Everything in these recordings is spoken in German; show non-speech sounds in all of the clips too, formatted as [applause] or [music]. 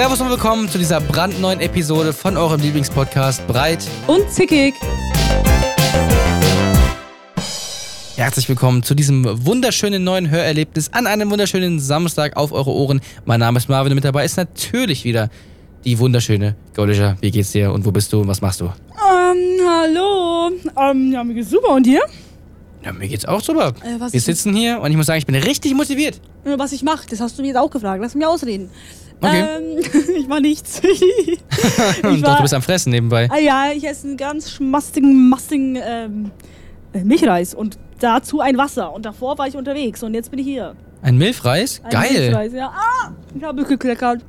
Servus und willkommen zu dieser brandneuen Episode von eurem Lieblingspodcast Breit. Und zickig. Herzlich willkommen zu diesem wunderschönen neuen Hörerlebnis an einem wunderschönen Samstag auf eure Ohren. Mein Name ist Marvin und mit dabei ist natürlich wieder die wunderschöne Gaulischer. Wie geht's dir und wo bist du und was machst du? Ähm, hallo. Ähm, ja, mir geht's super. Und dir? Ja, mir geht's auch super. Äh, Wir sitzen hier und ich muss sagen, ich bin richtig motiviert. Äh, Was ich mache, das hast du mir jetzt auch gefragt. Lass mich ausreden. Okay. Ähm, [laughs] ich mach nichts. [laughs] ich [laughs] Doch, war, du bist am Fressen nebenbei. ah ja, ich esse einen ganz schmastigen, mastigen ähm, äh, Milchreis und dazu ein Wasser. Und davor war ich unterwegs und jetzt bin ich hier. Ein Milchreis? Ein Geil. Milchreis, ja. Ah, ich habe gekleckert.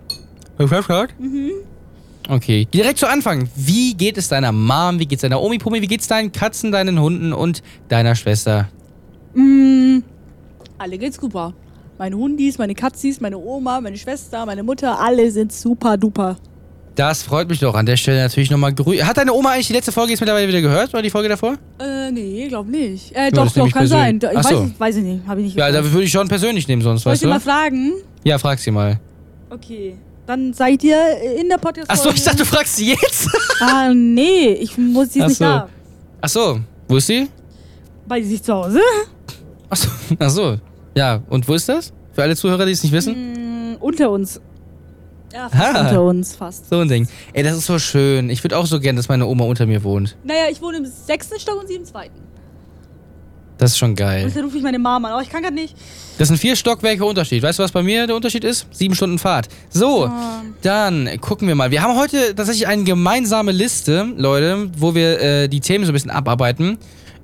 Mhm. Okay, direkt zu Anfang. Wie geht es deiner Mom, wie geht's deiner Omi Pumi, wie geht's deinen Katzen, deinen Hunden und deiner Schwester? Mm, alle geht's super. Meine Hundis, meine Katzis, meine Oma, meine Schwester, meine Mutter, alle sind super duper. Das freut mich doch. An der Stelle natürlich nochmal grüßen. Hat deine Oma eigentlich die letzte Folge jetzt mittlerweile wieder gehört? Oder die Folge davor? Äh, nee, glaub nicht. Äh, doch, doch, ich kann sein. Ich Ach weiß, so. nicht, weiß ich nicht, habe ich nicht Ja, da würde ich schon persönlich nehmen, sonst, Soll ich weißt dir mal du? fragen? Ja, frag sie mal. Okay. Dann seid ihr in der podcast Achso, ich dachte, du fragst sie jetzt. Ah, nee, ich muss sie Ach nicht so. da. Achso, wo ist sie? Bei sich zu Hause? Achso, achso. Ja, und wo ist das? Für alle Zuhörer, die es nicht wissen? Mm, unter uns. Ja, fast Ah. unter uns, fast. So ein Ding. Ey, das ist so schön. Ich würde auch so gern, dass meine Oma unter mir wohnt. Naja, ich wohne im sechsten Stock und sie im zweiten. Das ist schon Und geil. dann rufe ich meine Mama an. Aber ich kann gerade nicht. Das sind vier Stockwerke Unterschied. Weißt du, was bei mir der Unterschied ist? Sieben Stunden Fahrt. So, Ah. dann gucken wir mal. Wir haben heute tatsächlich eine gemeinsame Liste, Leute, wo wir äh, die Themen so ein bisschen abarbeiten.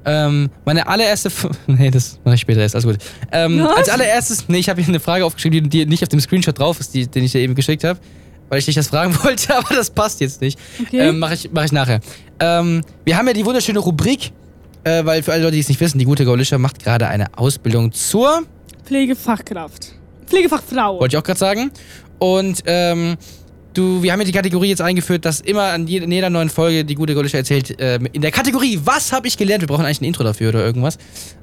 Ähm, meine allererste. F [laughs] nee, das mache ich später erst. Alles gut. Ähm, als allererstes. Nee, ich habe hier eine Frage aufgeschrieben, die, die nicht auf dem Screenshot drauf ist, die, den ich dir eben geschickt habe. Weil ich dich das fragen [laughs] wollte, aber das passt jetzt nicht. Okay. Ähm, mache ich, mach ich nachher. Ähm, wir haben ja die wunderschöne Rubrik, äh, weil für alle Leute, die es nicht wissen, die gute Gaulischer macht gerade eine Ausbildung zur Pflegefachkraft. Pflegefachfrau. wollte ich auch gerade sagen. Und ähm, du, wir haben ja die Kategorie jetzt eingeführt, dass immer an jeder, in jeder neuen Folge die gute Golische erzählt, ähm, in der Kategorie, was habe ich gelernt? Wir brauchen eigentlich ein Intro dafür oder irgendwas.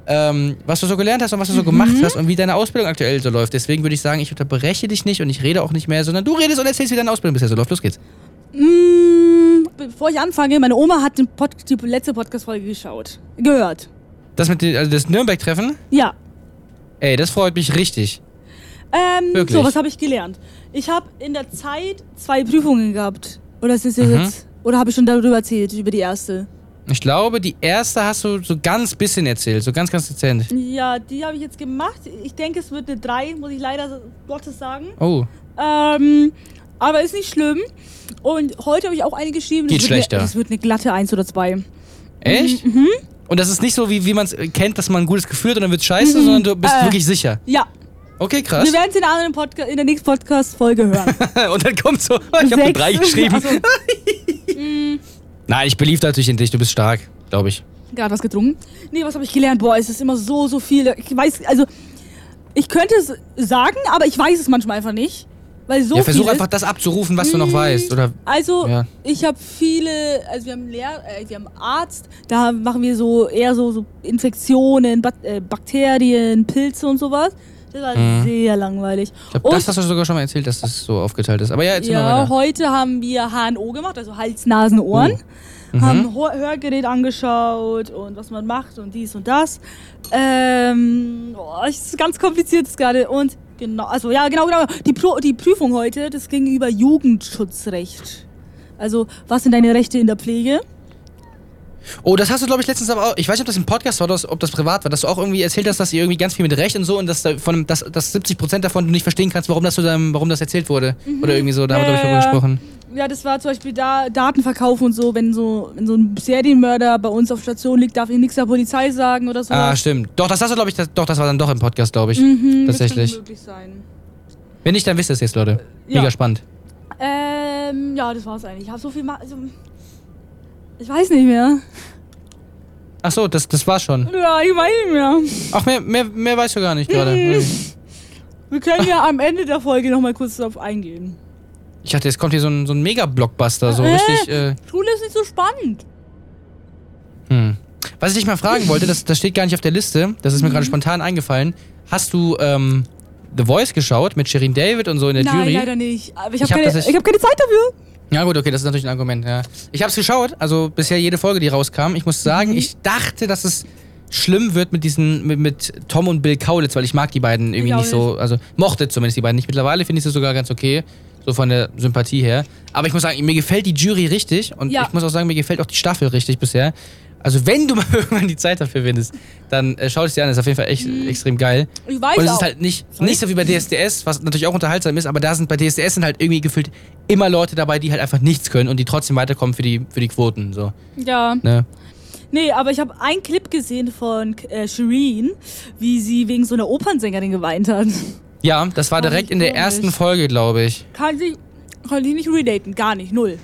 Ähm, was du so gelernt hast und was du so gemacht hast und wie deine Ausbildung aktuell so läuft. Deswegen würde ich sagen, ich unterbreche dich nicht und ich rede auch nicht mehr, sondern du redest und erzählst, wie deine Ausbildung bisher so läuft. Los geht's. Mm, bevor ich anfange, meine Oma hat Pod die letzte Podcast-Folge geschaut. Gehört. Das mit den, also das Nürnberg-Treffen? Ja. Ey, das freut mich richtig. Ähm, Wirklich? so, was habe ich gelernt? Ich habe in der Zeit zwei Prüfungen gehabt. Oder ist das Mhm. jetzt. Oder habe ich schon darüber erzählt, über die erste? Ich glaube, die erste hast du so ganz bisschen erzählt, so ganz, ganz dezent. Ja, die habe ich jetzt gemacht. Ich denke, es wird eine 3, muss ich leider Gottes sagen. Oh, Ähm, aber ist nicht schlimm. Und heute habe ich auch eine geschrieben. Geht das schlechter. Eine, das wird eine glatte 1 oder 2. echt? Mhm. Und das ist nicht so, wie, wie man es kennt, dass man ein gutes Gefühl hat und dann wird scheiße, sondern du bist Äh. wirklich sicher. Ja, Okay, krass. wir werden es in, der anderen Podca in der nächsten Podcast-Folge hören. [laughs] Und dann kommt so, oh, ich habe. 3 geschrieben. Also, [laughs] Nein, ich belief natürlich in dich, du bist stark, glaube ich. Gerade was getrunken. Nee, was habe ich gelernt? Boah, es ist immer so, so viel. Ich weiß, also, ich könnte es sagen, aber ich weiß es manchmal einfach nicht. Weil so ja, versuch einfach das abzurufen, was du noch Mm, weißt. Oder Also, Ja. ich habe viele, also wir haben Lehr äh, wir haben Arzt, da machen wir so eher so, so Infektionen, Bak äh, Bakterien, Pilze und sowas. Das war Mhm. sehr langweilig. ich glaub, Und- das hast du sogar schon mal erzählt, dass das so aufgeteilt ist. Aber ja, erzähl mal Ja, weiter. heute haben wir HNO gemacht, also Hals, Nasen, Ohren. Oh. Mhm. Haben Hör Hörgerät angeschaut und was man macht und dies und das. Ähm, das ist ganz kompliziert gerade. Und genau, also ja, genau, genau. Die, Pro die Prüfung heute, das ging über Jugendschutzrecht. Also, was sind deine Rechte in der Pflege? Oh, das hast du, glaube ich, letztens aber auch. Ich weiß nicht, ob das im Podcast war oder ob das privat war, dass du auch irgendwie erzählt hast, dass ihr irgendwie ganz viel mit Recht und so und dass, da von, dass, dass 70% davon du nicht verstehen kannst, warum das, so warum das erzählt wurde. Oder irgendwie so, da haben wir, glaube ich, Ja, ja. gesprochen. Ja, das war zum Beispiel da Datenverkauf und so. Wenn so, wenn so ein Serienmörder bei uns auf Station liegt, darf ich nichts der Polizei sagen oder so. Ah, stimmt. Doch, das hast du, glaube ich, das, doch, das war dann doch im Podcast, glaube ich. mhm, tatsächlich. Das möglich sein. Wenn nicht, dann wisst ihr es jetzt, Leute. Ja. Mega spannend. Ähm, ja, das war's eigentlich. Ich habe so viel ma also, Ich weiß nicht mehr. Ach so, das, das war's schon. Ja, ich weiß nicht mehr. Ach, mehr, mehr, mehr weißt du gar nicht gerade. Mhm. Wir können ja am Ende der Folge nochmal kurz darauf eingehen. Ich dachte, jetzt kommt hier so ein, so ein Mega-Blockbuster, so Äh. richtig. Äh, Schule ist nicht so spannend. hm. Was ich dich mal fragen wollte, das, das steht gar nicht auf der Liste, das ist mir Mhm. gerade spontan eingefallen. Hast du ähm, The Voice geschaut mit Shirin David und so in der Nein, Jury. leider nicht. Aber ich habe hab keine, das- ich hab keine Zeit dafür. Ja gut, okay, das ist natürlich ein Argument, ja. Ich hab's geschaut, also bisher jede Folge, die rauskam. Ich muss sagen, Mhm. ich dachte, dass es schlimm wird mit diesen, mit, mit Tom und Bill Kaulitz, weil ich mag die beiden irgendwie Ich auch nicht so, also mochte zumindest die beiden nicht. Mittlerweile finde ich sie sogar ganz okay, so von der Sympathie her. Aber ich muss sagen, mir gefällt die Jury richtig und Ja. ich muss auch sagen, mir gefällt auch die Staffel richtig bisher. Also wenn du [laughs] mal irgendwann die Zeit dafür findest, dann äh, schau es dir an, das ist auf jeden Fall echt extrem geil. Ich weiß Und es auch. ist halt nicht, Sorry? nicht so wie bei DSDS, was natürlich auch unterhaltsam ist, aber da sind bei DSDS sind halt irgendwie gefühlt immer Leute dabei, die halt einfach nichts können und die trotzdem weiterkommen für die, für die Quoten. So, ja. ne? Nee, aber ich habe einen Clip gesehen von äh, Shireen, wie sie wegen so einer Opernsängerin geweint hat. Ja, das war direkt in der ersten Folge, glaube ich. Kann ich, kann ich nicht relaten, gar nicht, null.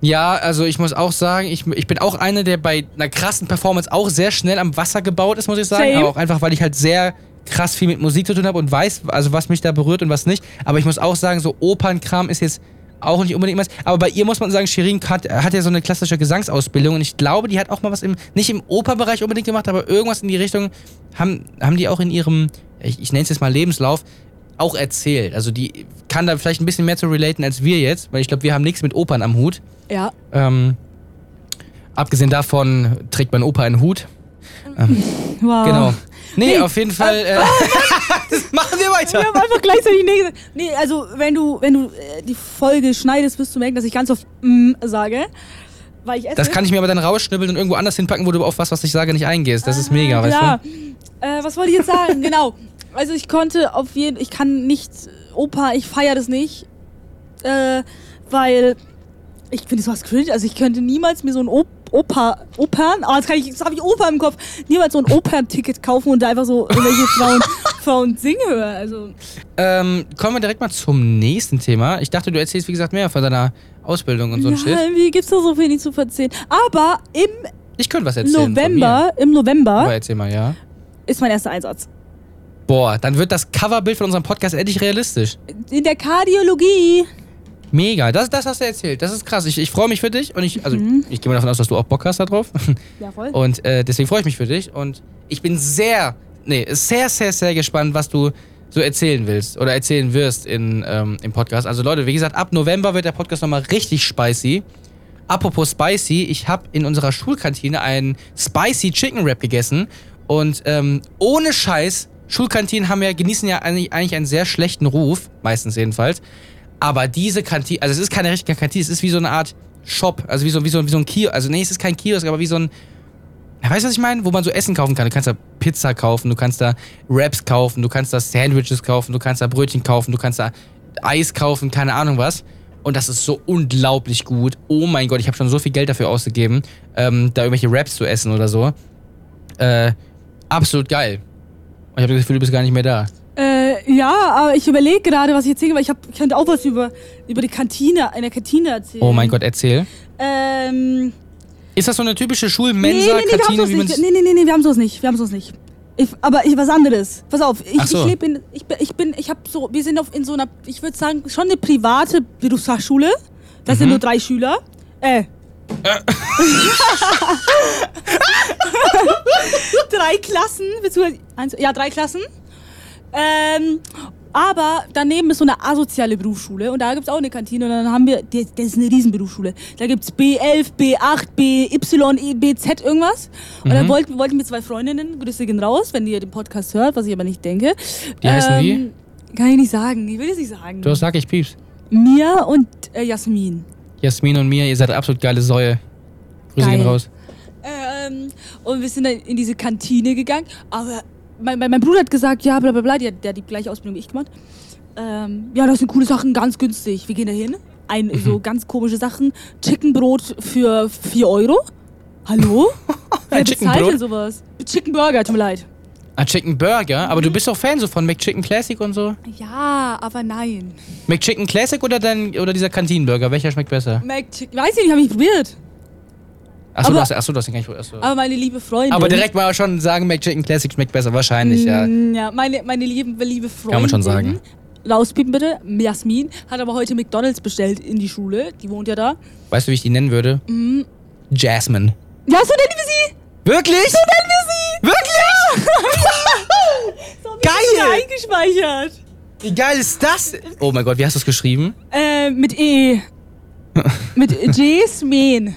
Ja, also ich muss auch sagen, ich, ich bin auch einer, der bei einer krassen Performance auch sehr schnell am Wasser gebaut ist, muss ich sagen. Same. Aber auch einfach, weil ich halt sehr krass viel mit Musik zu tun habe und weiß, also was mich da berührt und was nicht. Aber ich muss auch sagen, so Opernkram ist jetzt auch nicht unbedingt was. Aber bei ihr muss man sagen, Shirin hat, hat ja so eine klassische Gesangsausbildung und ich glaube, die hat auch mal was im, nicht im Opernbereich unbedingt gemacht, aber irgendwas in die Richtung haben, haben die auch in ihrem, ich, ich nenne es jetzt mal Lebenslauf, auch erzählt. Also die kann da vielleicht ein bisschen mehr zu relaten als wir jetzt, weil ich glaube, wir haben nichts mit Opern am Hut. Ja. Ähm, abgesehen davon trägt mein Opa einen Hut. [laughs] Wow. Genau. Nee, Nee, auf jeden Fall. Äh, [laughs] [laughs] das machen wir weiter. Wir haben einfach gleichzeitig nee gesagt. Nee, also wenn du, wenn du äh, die Folge schneidest, wirst du merken, dass ich ganz oft mm sage. Weil ich esse. Das kann ich mir aber dann rausschnibbeln und irgendwo anders hinpacken, wo du auf was, was ich sage, nicht eingehst. Das ist mega, weißt ja. du? Äh, was wollte ich jetzt sagen? genau. Also ich konnte auf jeden ich kann nicht Opa, ich feiere das nicht. Äh, weil ich finde sowas cringe. Also ich könnte niemals mir so ein Op Oper, Opern, oh, jetzt, kann ich, jetzt habe ich Oper im Kopf, niemals so ein Opern-Ticket kaufen und da einfach so irgendwelche Frauen, [laughs] Frauen singen hören. Also, Ähm, kommen wir direkt mal zum nächsten Thema. Ich dachte, du erzählst, wie gesagt, mehr von deiner Ausbildung und so ein Shit. irgendwie gibt's da so wenig zu erzählen. Aber im Ich könnte was erzählen. November, im mir. Aber November erzähl mal, ja. ist mein erster Einsatz. Boah, dann wird das Coverbild von unserem Podcast endlich realistisch. In der Kardiologie. Mega, das, das hast du erzählt. Das ist krass. Ich, ich freue mich für dich und ich, also Mhm. ich gehe mal davon aus, dass du auch Bock hast da drauf. [laughs] Ja, voll. Und äh, deswegen freue ich mich für dich. Und ich bin sehr, nee, sehr, sehr, sehr gespannt, was du so erzählen willst oder erzählen wirst in, ähm, im Podcast. Also Leute, wie gesagt, ab November wird der Podcast nochmal richtig spicy. Apropos spicy, ich habe in unserer Schulkantine einen spicy Chicken Wrap gegessen. Und ähm, ohne Scheiß, Schulkantinen haben ja, genießen ja eigentlich, eigentlich einen sehr schlechten Ruf, meistens jedenfalls. Aber diese Kantine, also es ist keine richtige Kantine, es ist wie so eine Art Shop, also wie so, wie so, wie so ein Kiosk. Also nee, es ist kein Kiosk, aber wie so ein, weißt du, was ich meine? Wo man so Essen kaufen kann. Du kannst da Pizza kaufen, du kannst da Wraps kaufen, du kannst da Sandwiches kaufen, du kannst da Brötchen kaufen, du kannst da Eis kaufen, keine Ahnung was. Und das ist so unglaublich gut. Oh mein Gott, ich habe schon so viel Geld dafür ausgegeben, ähm, da irgendwelche Wraps zu essen oder so. Äh, absolut geil. Ich habe das Gefühl, du bist gar nicht mehr da. Äh, ja, aber ich überlege gerade, was ich erzähle, weil ich, hab, ich könnte auch was über, über die Kantine, in der Kantine erzählen. Oh mein Gott, erzähl. Ähm, Ist das so eine typische nee, nee, Schulmensa-Kantine, nee, wie sowas nicht. Nee, nee, nee, wir haben sowas nicht. Wir haben sowas nicht. Ich, aber ich, was anderes. Pass auf, ich, so. ich lebe in, ich, bin- ich bin, ich habe so, wir sind auf, in so einer, ich würde sagen, schon eine private Berufsfachschule. Das Mhm. sind nur drei Schüler. Äh. [laughs] drei Klassen, beziehungsweise, eins, ja, drei Klassen. Ähm, aber daneben ist so eine asoziale Berufsschule und da gibt es auch eine Kantine und dann haben wir, das, das ist eine Riesenberufsschule. Da gibt es B11, B8, BY, E, BZ irgendwas. Und dann wollten, wollten wir zwei Freundinnen, Grüße gehen raus, wenn ihr den Podcast hört, was ich aber nicht denke. Die heißen wie? Kann ich nicht sagen, ich will es nicht sagen. Du sag ich pieps. Mia und äh, Jasmin. Jasmin und mir, ihr seid absolut geile Säue. Grüße gehen Geil. raus. Ähm, und wir sind dann in diese Kantine gegangen. Aber mein, mein, mein Bruder hat gesagt, ja, bla bla bla, der, der hat die gleiche Ausbildung wie ich gemacht. Ähm, ja, das sind coole Sachen, ganz günstig. Wir gehen da hin. Ein, Mhm. So ganz komische Sachen. Chickenbrot für 4 Euro. Hallo? [laughs] Wer bezahlt denn sowas? Chicken Burger, tut mir leid. Ah, Chicken Burger, aber Mhm. du bist doch Fan so von McChicken Classic und so. Ja, aber nein. McChicken Classic oder dein oder dieser Kantinenburger? Welcher schmeckt besser? McChicken, weiß ich nicht, habe ich probiert. Achso, du Aber- hast, achso, du hast den gar nicht. Achso. Aber meine liebe Freundin. Aber direkt mal schon sagen, McChicken Classic schmeckt besser, wahrscheinlich, ja. Mm, Ja, meine, meine liebe, liebe Freundin. Kann man schon sagen. Rauspiepen bitte. Jasmin hat aber heute McDonalds bestellt in die Schule. Die wohnt ja da. Weißt du, wie ich die nennen würde? Mhm. Jasmine. Ja, so nennen wir sie. Wirklich? So nennen wir sie! Wirklich? [laughs] So Geil! eingespeichert. Wie geil ist das? Oh mein Gott, wie hast du es geschrieben? Äh, mit E. mit [laughs] Jasmin.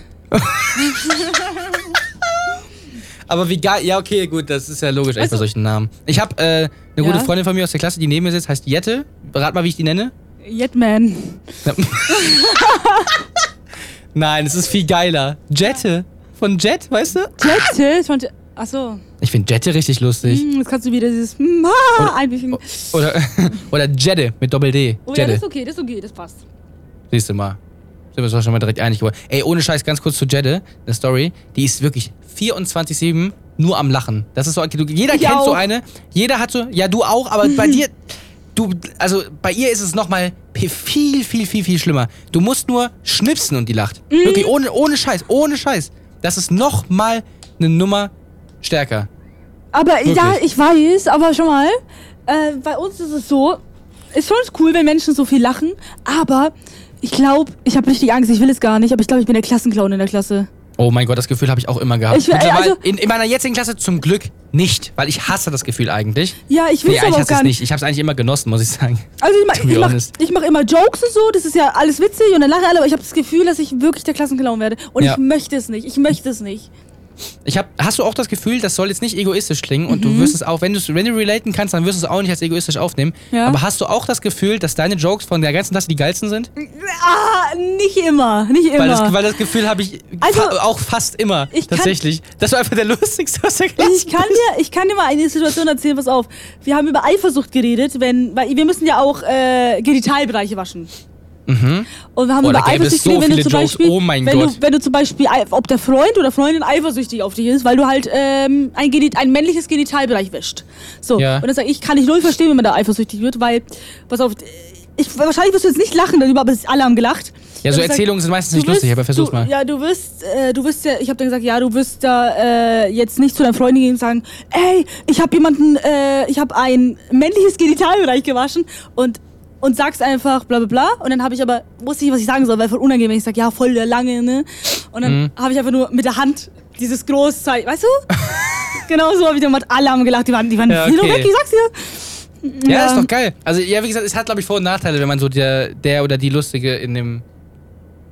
Aber wie geil. Ja, okay, gut, das ist ja logisch, echt bei Also- solchen Namen. Ich habe äh, eine Ja? gute Freundin von mir aus der Klasse, die neben mir sitzt, heißt Jette. Rat mal, wie ich die nenne. Jetman. [laughs] Nein, es ist viel geiler. Jette. Von Jet, weißt du? Jette? Ich fand, achso. Ich finde Jette richtig lustig. Hm, jetzt kannst du wieder dieses hm, ah, einwickeln. Oder, oder Jette mit Doppel-D. Oh ja, Jette. das ist okay, das ist okay, das passt. Siehst du mal. Sind wir uns schon mal direkt einig geworden. Ey, ohne Scheiß, ganz kurz zu Jette, eine Story. Die ist wirklich 24-7 nur am Lachen. Das ist so, du- jeder Ich kennt so auch. eine. Jeder hat so, ja, du auch, aber bei [laughs] dir, du, also bei ihr ist es nochmal viel, viel, viel, viel schlimmer. Du musst nur schnipsen und die lacht. Mhm. Wirklich, ohne, ohne Scheiß, ohne Scheiß. Das ist nochmal eine Nummer stärker. Aber ja, Wirklich? ich weiß, aber schon mal, äh, bei uns ist es so, ist schon cool, wenn Menschen so viel lachen, aber ich glaube, ich habe richtig Angst, ich will es gar nicht, aber ich glaube, ich bin der Klassenclown in der Klasse. Oh mein Gott, das Gefühl habe ich auch immer gehabt. Ich also- in, in meiner jetzigen Klasse zum Glück nicht, weil ich hasse das Gefühl eigentlich. Ja, ich will Nee, es aber auch gar es nicht. Ich habe es eigentlich immer genossen, muss ich sagen. Also ich, [laughs] mach, ich, ich mach immer Jokes und so, das ist ja alles witzig und dann lachen alle, aber ich habe das Gefühl, dass ich wirklich der Klassenclown werde. Und Ja. ich möchte es nicht, ich möchte es nicht. Ich hab, hast du auch das Gefühl, das soll jetzt nicht egoistisch klingen und Mhm. du wirst es auch, wenn, wenn du relaten kannst, dann wirst du es auch nicht als egoistisch aufnehmen. Ja. Aber hast du auch das Gefühl, dass deine Jokes von der ganzen Klasse die geilsten sind? Ah, nicht immer, nicht immer. Weil das, weil das Gefühl habe ich Also, fa auch fast immer. ich kann- tatsächlich. Das war einfach der lustigste aus der Klasse. Ich kann dir, ich kann dir mal eine Situation erzählen, pass auf. Wir haben über Eifersucht geredet, wenn, weil wir müssen ja auch äh, Genitalbereiche waschen. Mhm. Und wir haben Oh, über Eifersucht so wenn du zum. Beispiel, Oh wenn. Du, wenn du zum Beispiel, ei- ob der Freund oder Freundin eifersüchtig auf dich ist, weil du halt ähm, ein, Geni- ein männliches Genitalbereich wäscht. So, Ja. und dann sag ich, kann ich null verstehen, wenn man da eifersüchtig wird, weil, pass auf, ich, wahrscheinlich wirst du jetzt nicht lachen darüber, aber alle haben gelacht. Ja, so ich sag, Erzählungen sind meistens nicht lustig, wirst- aber versuch's du, mal. Ja, du wirst, äh, du wirst ja, ich habe dann gesagt, ja, du wirst da äh, jetzt nicht zu deiner Freundin gehen und sagen, ey, ich habe jemanden, äh, ich habe ein männliches Genitalbereich gewaschen und und sagst einfach bla bla bla und dann habe ich aber wusste nicht, was ich sagen soll, weil voll unangenehm, wenn ich sag, ja, voll der lange, ne? Und dann Mhm. habe ich einfach nur mit der Hand dieses Großzeichen, weißt du? [laughs] genau so habe ich gemacht, alle haben gelacht, die waren, die waren Ja, okay. weg, ich sag's dir. Ja, ist doch geil. Also, ja, wie gesagt, es hat, glaube ich, Vor- und Nachteile, wenn man so der, der oder die Lustige in dem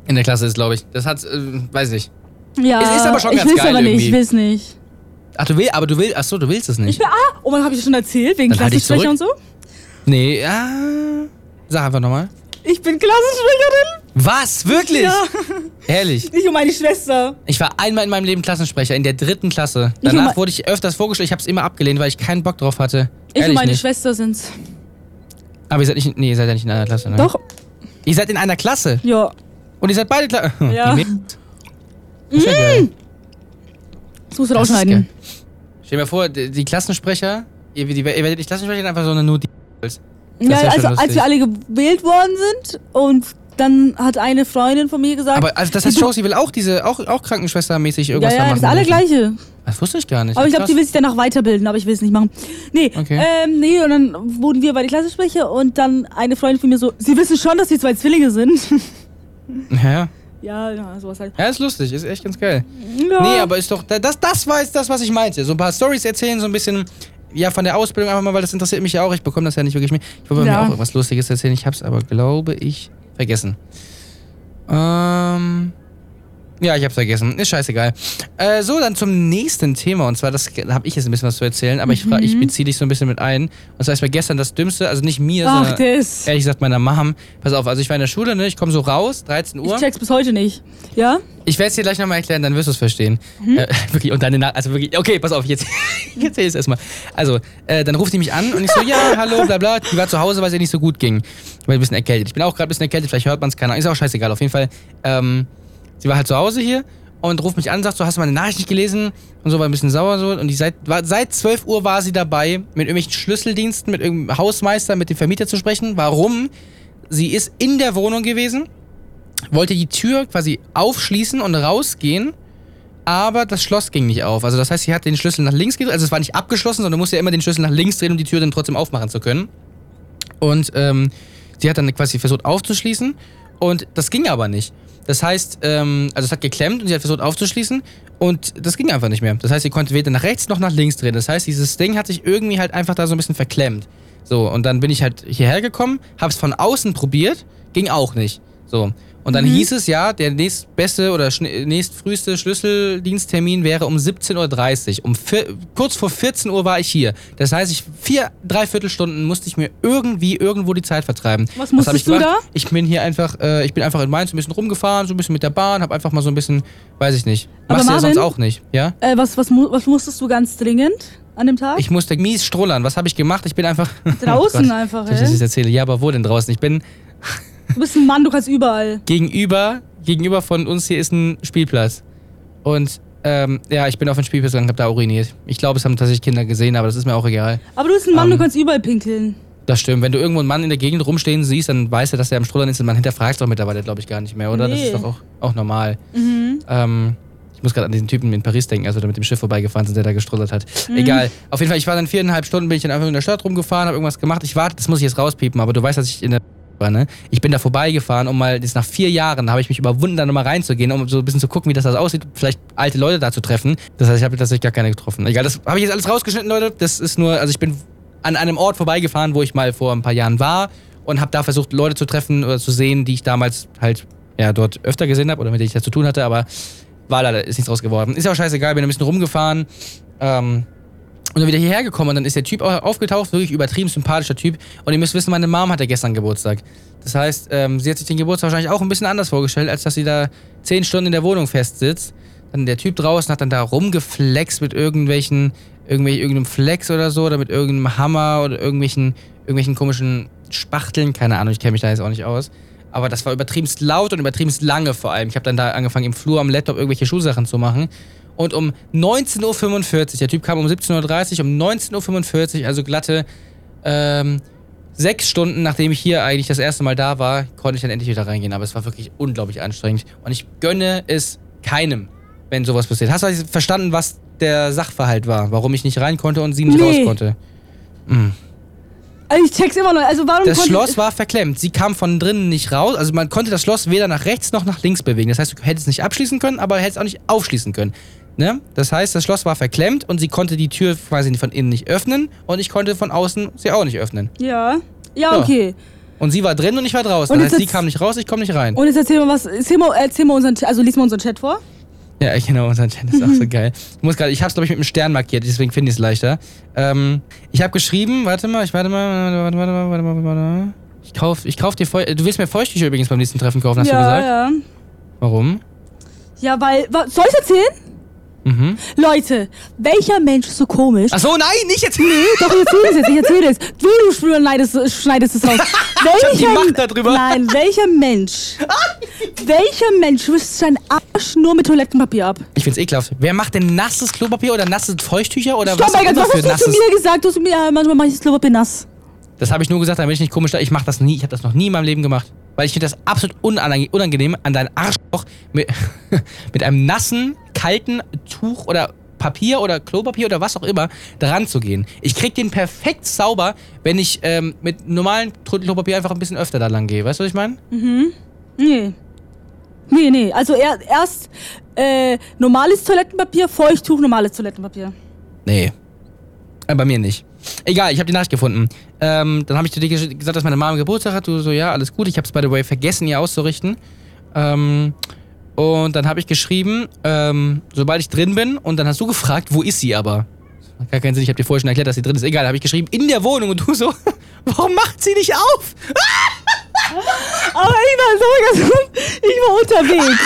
in der Klasse ist, glaube ich. Das hat, äh, weiß ich. Ja, Es ist aber schon ich ganz will's geil aber nicht, ich irgendwie. will's nicht. Ach, du willst, aber du willst, ach so, du willst es Ich nicht. will, ah, oh, man habe ich das schon erzählt, wegen Dann halt Klassensprecher und so. Nee, ja. Sag einfach nochmal. Ich bin Klassensprecherin. Was? Wirklich? Ja. Ehrlich. Ich und meine Schwester. Ich war einmal in meinem Leben Klassensprecher, in der dritten Klasse. Ich Danach und wurde ich öfters vorgestellt, ich habe es immer abgelehnt, weil ich keinen Bock drauf hatte. Ich und meine nicht. Schwester sind's. Aber ihr seid nicht, nee, ihr seid ja nicht in einer Klasse, ne? Doch, Ihr seid in einer Klasse. ja. Und ihr seid beide Klasse. [laughs] Ja. Das ist ja geil. Das musst du Das rausschneiden. Stell dir mal vor, die, die Klassensprecher, ihr, die, ihr werdet nicht Klassensprecher, einfach so eine nur die. Das Ja, schon also als wir alle gewählt worden sind und dann hat eine Freundin von mir gesagt, Aber also das heißt, Josie will auch diese, auch, auch Krankenschwestermäßig ja, irgendwas ja, da das machen. ist alle gleiche. Das wusste ich gar nicht. Aber ich glaube, die will sich danach weiterbilden, aber ich will es nicht machen. Nee, Okay. ähm, nee, und dann wurden wir bei den Klassensprecher und dann eine Freundin von mir so, sie wissen schon, dass wir zwei Zwillinge sind. [laughs] Ja. ja, ja, sowas halt. ja, ist lustig, ist echt ganz geil. Ja. Nee, aber ist doch, das, das war jetzt das, was ich meinte. So ein paar Stories erzählen, so ein bisschen, ja, von der Ausbildung einfach mal, weil das interessiert mich ja auch. Ich bekomme das ja nicht wirklich mit. Ich wollte Ja. mir auch irgendwas Lustiges erzählen. Ich hab's aber, glaube ich, vergessen. Ähm. Ja, ich hab's vergessen. Ist scheißegal. Äh, so, dann zum nächsten Thema. Und zwar, das da habe ich jetzt ein bisschen was zu erzählen, aber ich, fra- ich beziehe dich so ein bisschen mit ein. Und zwar ist mir gestern das Dümmste, also nicht mir, Ach, sondern das. ehrlich gesagt meiner Mom. Pass auf, also ich war in der Schule, ne? Ich komme so raus, 13 Ich Uhr. check's bis heute nicht. Ja? Ich werde es dir gleich nochmal erklären, dann wirst du es verstehen. Mhm. Äh, [laughs] wirklich, und deine also wirklich, okay, pass auf, jetzt, [laughs] jetzt erzähl ich es erstmal. Also, äh, dann ruft die mich an und ich so, ja, hallo, bla bla. Die war zu Hause, weil es ihr nicht so gut ging. Ich war ein bisschen erkältet. Ich bin auch gerade ein bisschen erkältet, vielleicht hört man es keiner. Ist auch scheißegal, auf jeden Fall. Ähm, sie war halt zu Hause hier und ruft mich an, sagt so, hast du meine Nachricht nicht gelesen? Und so, war ein bisschen sauer so. Und die seit, war, seit 12 Uhr war sie dabei, mit irgendwelchen Schlüsseldiensten, mit irgendeinem Hausmeister, mit dem Vermieter zu sprechen. Warum? Sie ist in der Wohnung gewesen, wollte die Tür quasi aufschließen und rausgehen, aber das Schloss ging nicht auf. Also das heißt, sie hat den Schlüssel nach links gedreht, also es war nicht abgeschlossen, sondern du musst ja immer den Schlüssel nach links drehen, um die Tür dann trotzdem aufmachen zu können. Und ähm, sie hat dann quasi versucht aufzuschließen und das ging aber nicht. Das heißt, ähm, also es hat geklemmt und sie hat versucht aufzuschließen und das ging einfach nicht mehr. Das heißt, sie konnte weder nach rechts noch nach links drehen. Das heißt, dieses Ding hat sich irgendwie halt einfach da so ein bisschen verklemmt. So, und dann bin ich halt hierher gekommen, hab's von außen probiert, ging auch nicht. So. Und dann Mhm. hieß es ja, der nächstbeste oder nächstfrüheste Schlüsseldiensttermin wäre um 17.30 Uhr. Um vier, kurz vor 14 Uhr war ich hier. Das heißt, ich vier, dreiviertel Stunden musste ich mir irgendwie irgendwo die Zeit vertreiben. Was musstest ich du da? Ich bin hier einfach, äh, ich bin einfach in Mainz ein bisschen rumgefahren, so ein bisschen mit der Bahn, hab einfach mal so ein bisschen, weiß ich nicht. Machst du ja sonst auch nicht, ja? Äh, was, was, was musstest du ganz dringend an dem Tag? Ich musste mies strollern. Was habe ich gemacht? Ich bin einfach. [laughs] Draußen Oh einfach, Soll ich das ey. erzähle? Ja, aber wo denn draußen? Ich bin Du bist ein Mann, du kannst überall. gegenüber, gegenüber von uns hier ist ein Spielplatz. Und ähm, ja, ich bin auf den Spielplatz gegangen, hab da uriniert. Ich glaube, es haben tatsächlich Kinder gesehen, aber das ist mir auch egal. Aber du bist ein Mann, Ähm, du kannst überall pinkeln. Das stimmt. Wenn du irgendwo einen Mann in der Gegend rumstehen siehst, dann weißt du, dass er am Strollern ist und man hinterfragt doch mittlerweile, glaube ich, gar nicht mehr, oder? Das Nee. ist doch auch, auch normal. Mhm. Ähm, ich muss gerade an diesen Typen in Paris denken, also der mit dem Schiff vorbeigefahren sind, der da gestrollert hat. Mhm. Egal. Auf jeden Fall, ich war dann viereinhalb Stunden, bin ich dann einfach in der Stadt rumgefahren, habe irgendwas gemacht. Ich warte, das muss ich jetzt rauspiepen, aber du weißt, dass ich in der war, ne? Ich bin da vorbeigefahren, um mal, das nach vier Jahren habe ich mich überwunden, da nochmal reinzugehen, um so ein bisschen zu gucken, wie das, aussieht, vielleicht alte Leute da zu treffen. Das heißt, ich habe tatsächlich gar keine getroffen. Egal, das habe ich jetzt alles rausgeschnitten, Leute. Das ist nur, also ich bin an einem Ort vorbeigefahren, wo ich mal vor ein paar Jahren war und habe da versucht, Leute zu treffen oder zu sehen, die ich damals halt ja dort öfter gesehen habe oder mit denen ich da zu tun hatte, aber war leider, ist nichts draus geworden. Ist auch scheißegal, bin ein bisschen rumgefahren. Ähm, und dann wieder hierher gekommen und dann ist der Typ auch aufgetaucht, wirklich übertrieben sympathischer Typ. Und ihr müsst wissen, meine Mom hatte gestern Geburtstag. Das heißt, ähm, sie hat sich den Geburtstag wahrscheinlich auch ein bisschen anders vorgestellt, als dass sie da zehn Stunden in der Wohnung festsitzt. Dann der Typ draußen hat dann da rumgeflext mit irgendwelchen, irgendwelchen irgendeinem Flex oder so oder mit irgendeinem Hammer oder irgendwelchen, irgendwelchen komischen Spachteln. Keine Ahnung, ich kenne mich da jetzt auch nicht aus. Aber das war übertriebenst laut und übertriebenst lange vor allem. Ich habe dann da angefangen, im Flur am Laptop irgendwelche Schulsachen zu machen. Und um 19.45 Uhr, der Typ kam um 17.30 Uhr, um 19.45 Uhr, also glatte ähm, sechs Stunden, nachdem ich hier eigentlich das erste Mal da war, konnte ich dann endlich wieder reingehen. Aber es war wirklich unglaublich anstrengend. Und ich gönne es keinem, wenn sowas passiert. Hast du verstanden, was der Sachverhalt war? Warum ich nicht rein konnte und sie nicht Nee. raus konnte? Mm. Also ich check's immer noch. Also warum Das Schloss war verklemmt. Sie kam von drinnen nicht raus. Also man konnte das Schloss weder nach rechts noch nach links bewegen. Das heißt, du hättest es nicht abschließen können, aber hättest auch nicht aufschließen können. Ne? Das heißt, das Schloss war verklemmt und sie konnte die Tür quasi von innen nicht öffnen und ich konnte von außen sie auch nicht öffnen. Ja. Ja, Ja. okay. Und sie war drin und ich war draußen. Und Das heißt, sie kam nicht raus, ich komme nicht rein. Und jetzt erzähl mal was. Erzähl mal, erzähl mal unseren, also lies mal unseren Chat vor. Ja, genau, unser Chat ist auch so [laughs] geil. Ich muss gerade, ich hab's glaube ich mit einem Stern markiert, deswegen finde ich es leichter. Ähm, ich habe geschrieben, warte mal, ich warte mal, warte, warte, warte, warte, warte, warte. Ich kauf, ich kauf dir Feu Du willst mir Feuchttücher übrigens beim nächsten Treffen kaufen, hast ja, du gesagt? ja. Warum? Ja, weil. Soll ich erzählen? Mhm. Leute, welcher Mensch ist so komisch? Ach so, nein, nicht jetzt. Nee, doch, ich erzähle es jetzt, ich erzähle es. Du, du schneidest, schneidest es raus. [laughs] hab die Macht da drüber. Nein, welcher Mensch? [laughs] welcher Mensch wischt seinen Arsch nur mit Toilettenpapier ab? Ich find's ekelhaft. Wer macht denn nasses Klopapier oder nasses Feuchttücher oder Stopp, was auch Gott, immer was für hast du zu mir gesagt? Du hast mir, ja, manchmal mache ich das Klopapier nass. Das habe ich nur gesagt, damit ich nicht komisch da. Ich mache das nie. Ich habe das noch nie in meinem Leben gemacht. Weil ich finde das absolut unange- unangenehm, an deinen Arschloch mit, [laughs] mit einem nassen, kalten Tuch oder Papier oder Klopapier oder was auch immer dran zu gehen. Ich krieg den perfekt sauber, wenn ich ähm, mit normalem Klopapier einfach ein bisschen öfter da lang gehe. Weißt du, was ich meine? Nee. Nee, nee. Also er, erst äh, normales Toilettenpapier, Feuchttuch, normales Toilettenpapier. Nee. Äh, bei mir nicht. Egal, ich habe die Nachricht gefunden. Ähm, dann habe ich zu dir ges- gesagt, dass meine Mama Geburtstag hat. Du so, ja, alles gut. Ich habe es, by the way, vergessen, ihr auszurichten. Ähm, und dann habe ich geschrieben, ähm, sobald ich drin bin. Und dann hast du gefragt, wo ist sie aber? Gar keinen Sinn, ich habe dir vorher schon erklärt, dass sie drin ist. Egal, habe ich geschrieben, in der Wohnung. Und du so, [laughs] warum macht sie nicht auf? [laughs] Aber ich war so, ich war unterwegs.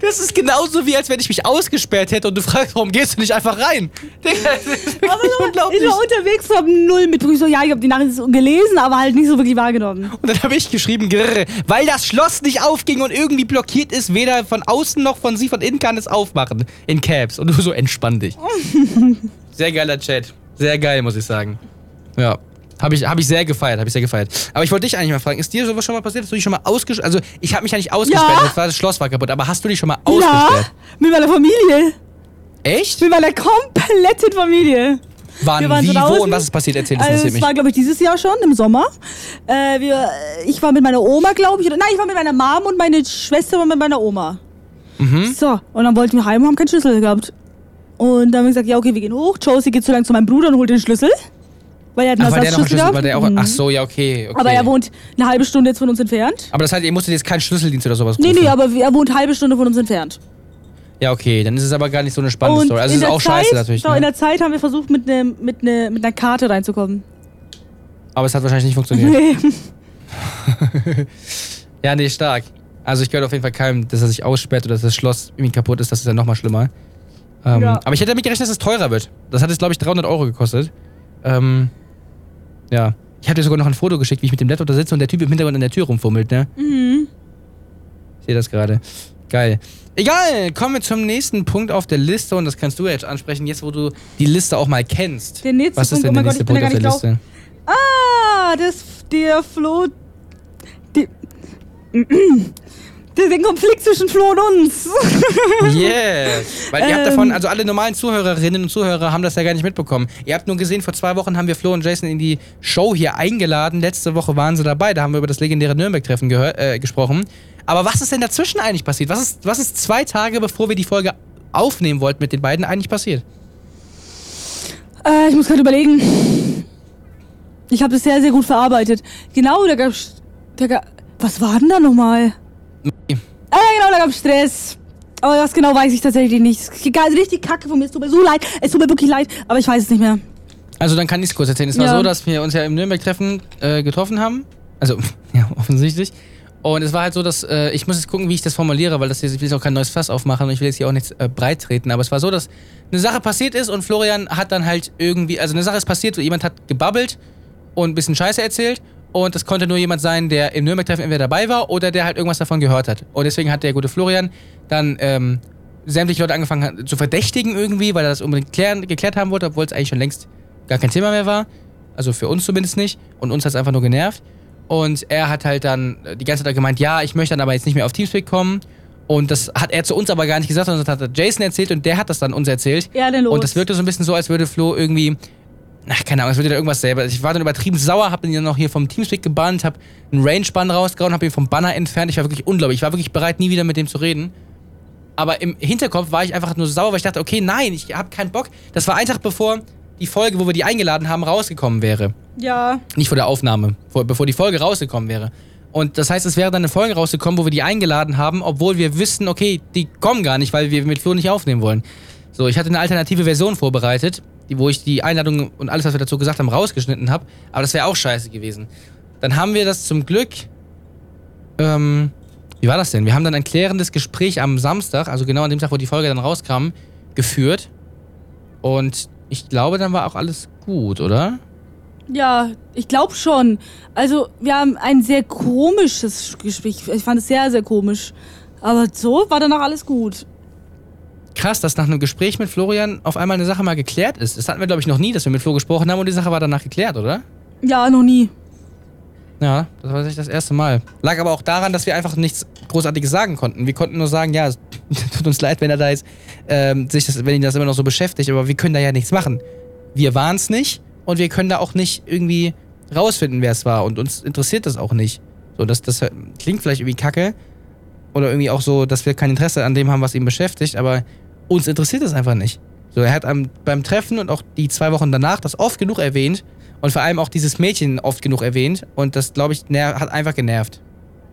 Das ist genauso wie, als wenn ich mich ausgesperrt hätte und du fragst, warum gehst du nicht einfach rein? Digga, das ist Aber so, unglaublich. ich war unterwegs, hab null mitbekommen. So, ja, ich habe die Nachricht gelesen, aber halt nicht so wirklich wahrgenommen. Und dann habe ich geschrieben, grrr, weil das Schloss nicht aufging und irgendwie blockiert ist, weder von außen noch von sie, von innen kann es aufmachen. In Caps. Und du so, entspann dich. [laughs] Sehr geiler Chat. Sehr geil, muss ich sagen. Ja. Habe ich, hab ich sehr gefeiert, habe ich sehr gefeiert. Aber ich wollte dich eigentlich mal fragen, ist dir sowas schon mal passiert? Hast du dich schon mal ausgesperrt? Also, ich habe mich ja nicht ausgesperrt, Ja. das, war, das Schloss war kaputt, aber hast du dich schon mal Ja, ausgesperrt? mit meiner Familie. Echt? Mit meiner kompletten Familie. Wann, Wir waren wie, wo draußen. und was ist passiert? Erzähl, das Also, mich. war, glaube ich, dieses Jahr schon, im Sommer. Äh, wir, ich war mit meiner Oma, glaube ich. Oder, nein, ich war mit meiner Mom und meine Schwester war mit meiner Oma. Mhm. So, und dann wollten wir heim und haben keinen Schlüssel gehabt. Und dann haben wir gesagt, ja, okay, wir gehen hoch. Josie geht so lange zu meinem Bruder und holt den Schlüssel. Weil er hat einen Ach, Ersatzschlüssel Schlüssel, weil der auch, gehabt. ach Mhm. so, ja, okay, okay. Aber er wohnt eine halbe Stunde jetzt von uns entfernt. Aber das heißt, ihr musstet jetzt keinen Schlüsseldienst oder sowas Nee, rufen? nee, aber er wohnt eine halbe Stunde von uns entfernt. Ja, okay, dann ist es aber gar nicht so eine spannende und Story. Also in es ist auch Zeit, scheiße natürlich. doch, in Ne? der Zeit haben wir versucht, mit, ne, mit, ne, mit einer Karte reinzukommen. Aber es hat wahrscheinlich nicht funktioniert. Nee. [laughs] Ja, nee, stark. Also ich gehöre auf jeden Fall keinem, dass er sich aussperrt oder dass das Schloss irgendwie kaputt ist. Das ist ja nochmal schlimmer. Ähm, Ja. Aber ich hätte damit gerechnet, dass es teurer wird. Das hat jetzt, glaube ich, 300 Euro gekostet. Ähm, ja. Ich habe dir sogar noch ein Foto geschickt, wie ich mit dem Laptop da sitze und der Typ im Hintergrund an der Tür rumfummelt, ne? Mhm. Ich sehe das gerade. Geil. Egal, kommen wir zum nächsten Punkt auf der Liste und das kannst du jetzt ansprechen, jetzt wo du die Liste auch mal kennst. Der nächste Was ist Punkt, denn oh der Gott, nächste bin Punkt da auf gar der Liste? Ah, das, der Flo. Die, den Konflikt zwischen Flo und uns. [laughs] Yeah! Weil ihr habt Ähm. davon, also alle normalen Zuhörerinnen und Zuhörer haben das ja gar nicht mitbekommen. Ihr habt nur gesehen, vor zwei Wochen haben wir Flo und Jason in die Show hier eingeladen. Letzte Woche waren sie dabei, da haben wir über das legendäre Nürnberg-Treffen äh, gesprochen. Aber was ist denn dazwischen eigentlich passiert? Was ist, was ist zwei Tage, bevor wir die Folge aufnehmen wollten mit den beiden, eigentlich passiert? Äh, ich muss gerade überlegen. Ich habe das sehr, sehr gut verarbeitet. Genau, da gab's. Da ga, was war denn da nochmal? Ja, genau, da gab's Stress. Aber was genau weiß ich tatsächlich nicht. Es ist egal, richtig kacke von mir. Es tut mir so leid. Es tut mir wirklich leid, aber ich weiß es nicht mehr. Also dann kann ich es kurz erzählen. Es war Ja. so, dass wir uns ja im Nürnberg-Treffen äh, getroffen haben. Also, [laughs] ja, offensichtlich. Und es war halt so, dass, äh, ich muss jetzt gucken, wie ich das formuliere, weil das hier, ich will jetzt auch kein neues Fass aufmachen und ich will jetzt hier auch nichts äh, breit treten. Aber es war so, dass eine Sache passiert ist und Florian hat dann halt irgendwie, also eine Sache ist passiert, jemand hat gebabbelt und ein bisschen Scheiße erzählt. Und das konnte nur jemand sein, der im Nürnberg-Treffen entweder dabei war oder der halt irgendwas davon gehört hat. Und deswegen hat der gute Florian dann ähm, sämtliche Leute angefangen hat, zu verdächtigen irgendwie, weil er das unbedingt klären, geklärt haben wollte, obwohl es eigentlich schon längst gar kein Thema mehr war. Also für uns zumindest nicht. Und uns hat es einfach nur genervt. Und er hat halt dann die ganze Zeit gemeint, ja, ich möchte dann aber jetzt nicht mehr auf Teamspeak kommen. Und das hat er zu uns aber gar nicht gesagt, sondern das hat Jason erzählt und der hat das dann uns erzählt. Ja, denn los. Und das wirkte so ein bisschen so, als würde Flo irgendwie, ach, keine Ahnung, als würde da irgendwas selber. Ich war dann übertrieben sauer, hab ihn dann noch hier vom Teamspeak gebannt, hab einen Range-Bann rausgehauen, hab ihn vom Banner entfernt. Ich war wirklich unglaublich. Ich war wirklich bereit, nie wieder mit dem zu reden. Aber im Hinterkopf war ich einfach nur sauer, weil ich dachte, okay, nein, ich hab keinen Bock. Das war ein Tag bevor die Folge, wo wir die eingeladen haben, rausgekommen wäre. Ja. Nicht vor der Aufnahme, vor, bevor die Folge rausgekommen wäre. Und das heißt, es wäre dann eine Folge rausgekommen, wo wir die eingeladen haben, obwohl wir wissen, okay, die kommen gar nicht, weil wir mit Flo nicht aufnehmen wollen. So, ich hatte eine alternative Version vorbereitet, die, wo ich die Einladung und alles, was wir dazu gesagt haben, rausgeschnitten habe. Aber das wäre auch scheiße gewesen. Dann haben wir das zum Glück. Ähm, wie war das denn? Wir haben dann ein klärendes Gespräch am Samstag, also genau an dem Tag, wo die Folge dann rauskam, geführt. Und ich glaube, dann war auch alles gut, oder? Ja, ich glaube schon. Also, wir haben ein sehr komisches Gespräch. Ich fand es sehr, sehr komisch. Aber so war danach alles gut. Krass, dass nach einem Gespräch mit Florian auf einmal eine Sache mal geklärt ist. Das hatten wir, glaube ich, noch nie, dass wir mit Flo gesprochen haben und die Sache war danach geklärt, oder? Ja, noch nie. Ja, das war tatsächlich das erste Mal. Lag aber auch daran, dass wir einfach nichts Großartiges sagen konnten. Wir konnten nur sagen, ja, es [laughs] tut uns leid, wenn er da jetzt, ähm, sich das, wenn ihn das immer noch so beschäftigt, aber wir können da ja nichts machen. Wir waren es nicht und wir können da auch nicht irgendwie rausfinden, wer es war und uns interessiert das auch nicht. So, das, das klingt vielleicht irgendwie kacke oder irgendwie auch so, dass wir kein Interesse an dem haben, was ihn beschäftigt, aber uns interessiert das einfach nicht. So, er hat am, beim Treffen und auch die zwei Wochen danach das oft genug erwähnt und vor allem auch dieses Mädchen oft genug erwähnt und das, glaube ich, hat einfach genervt.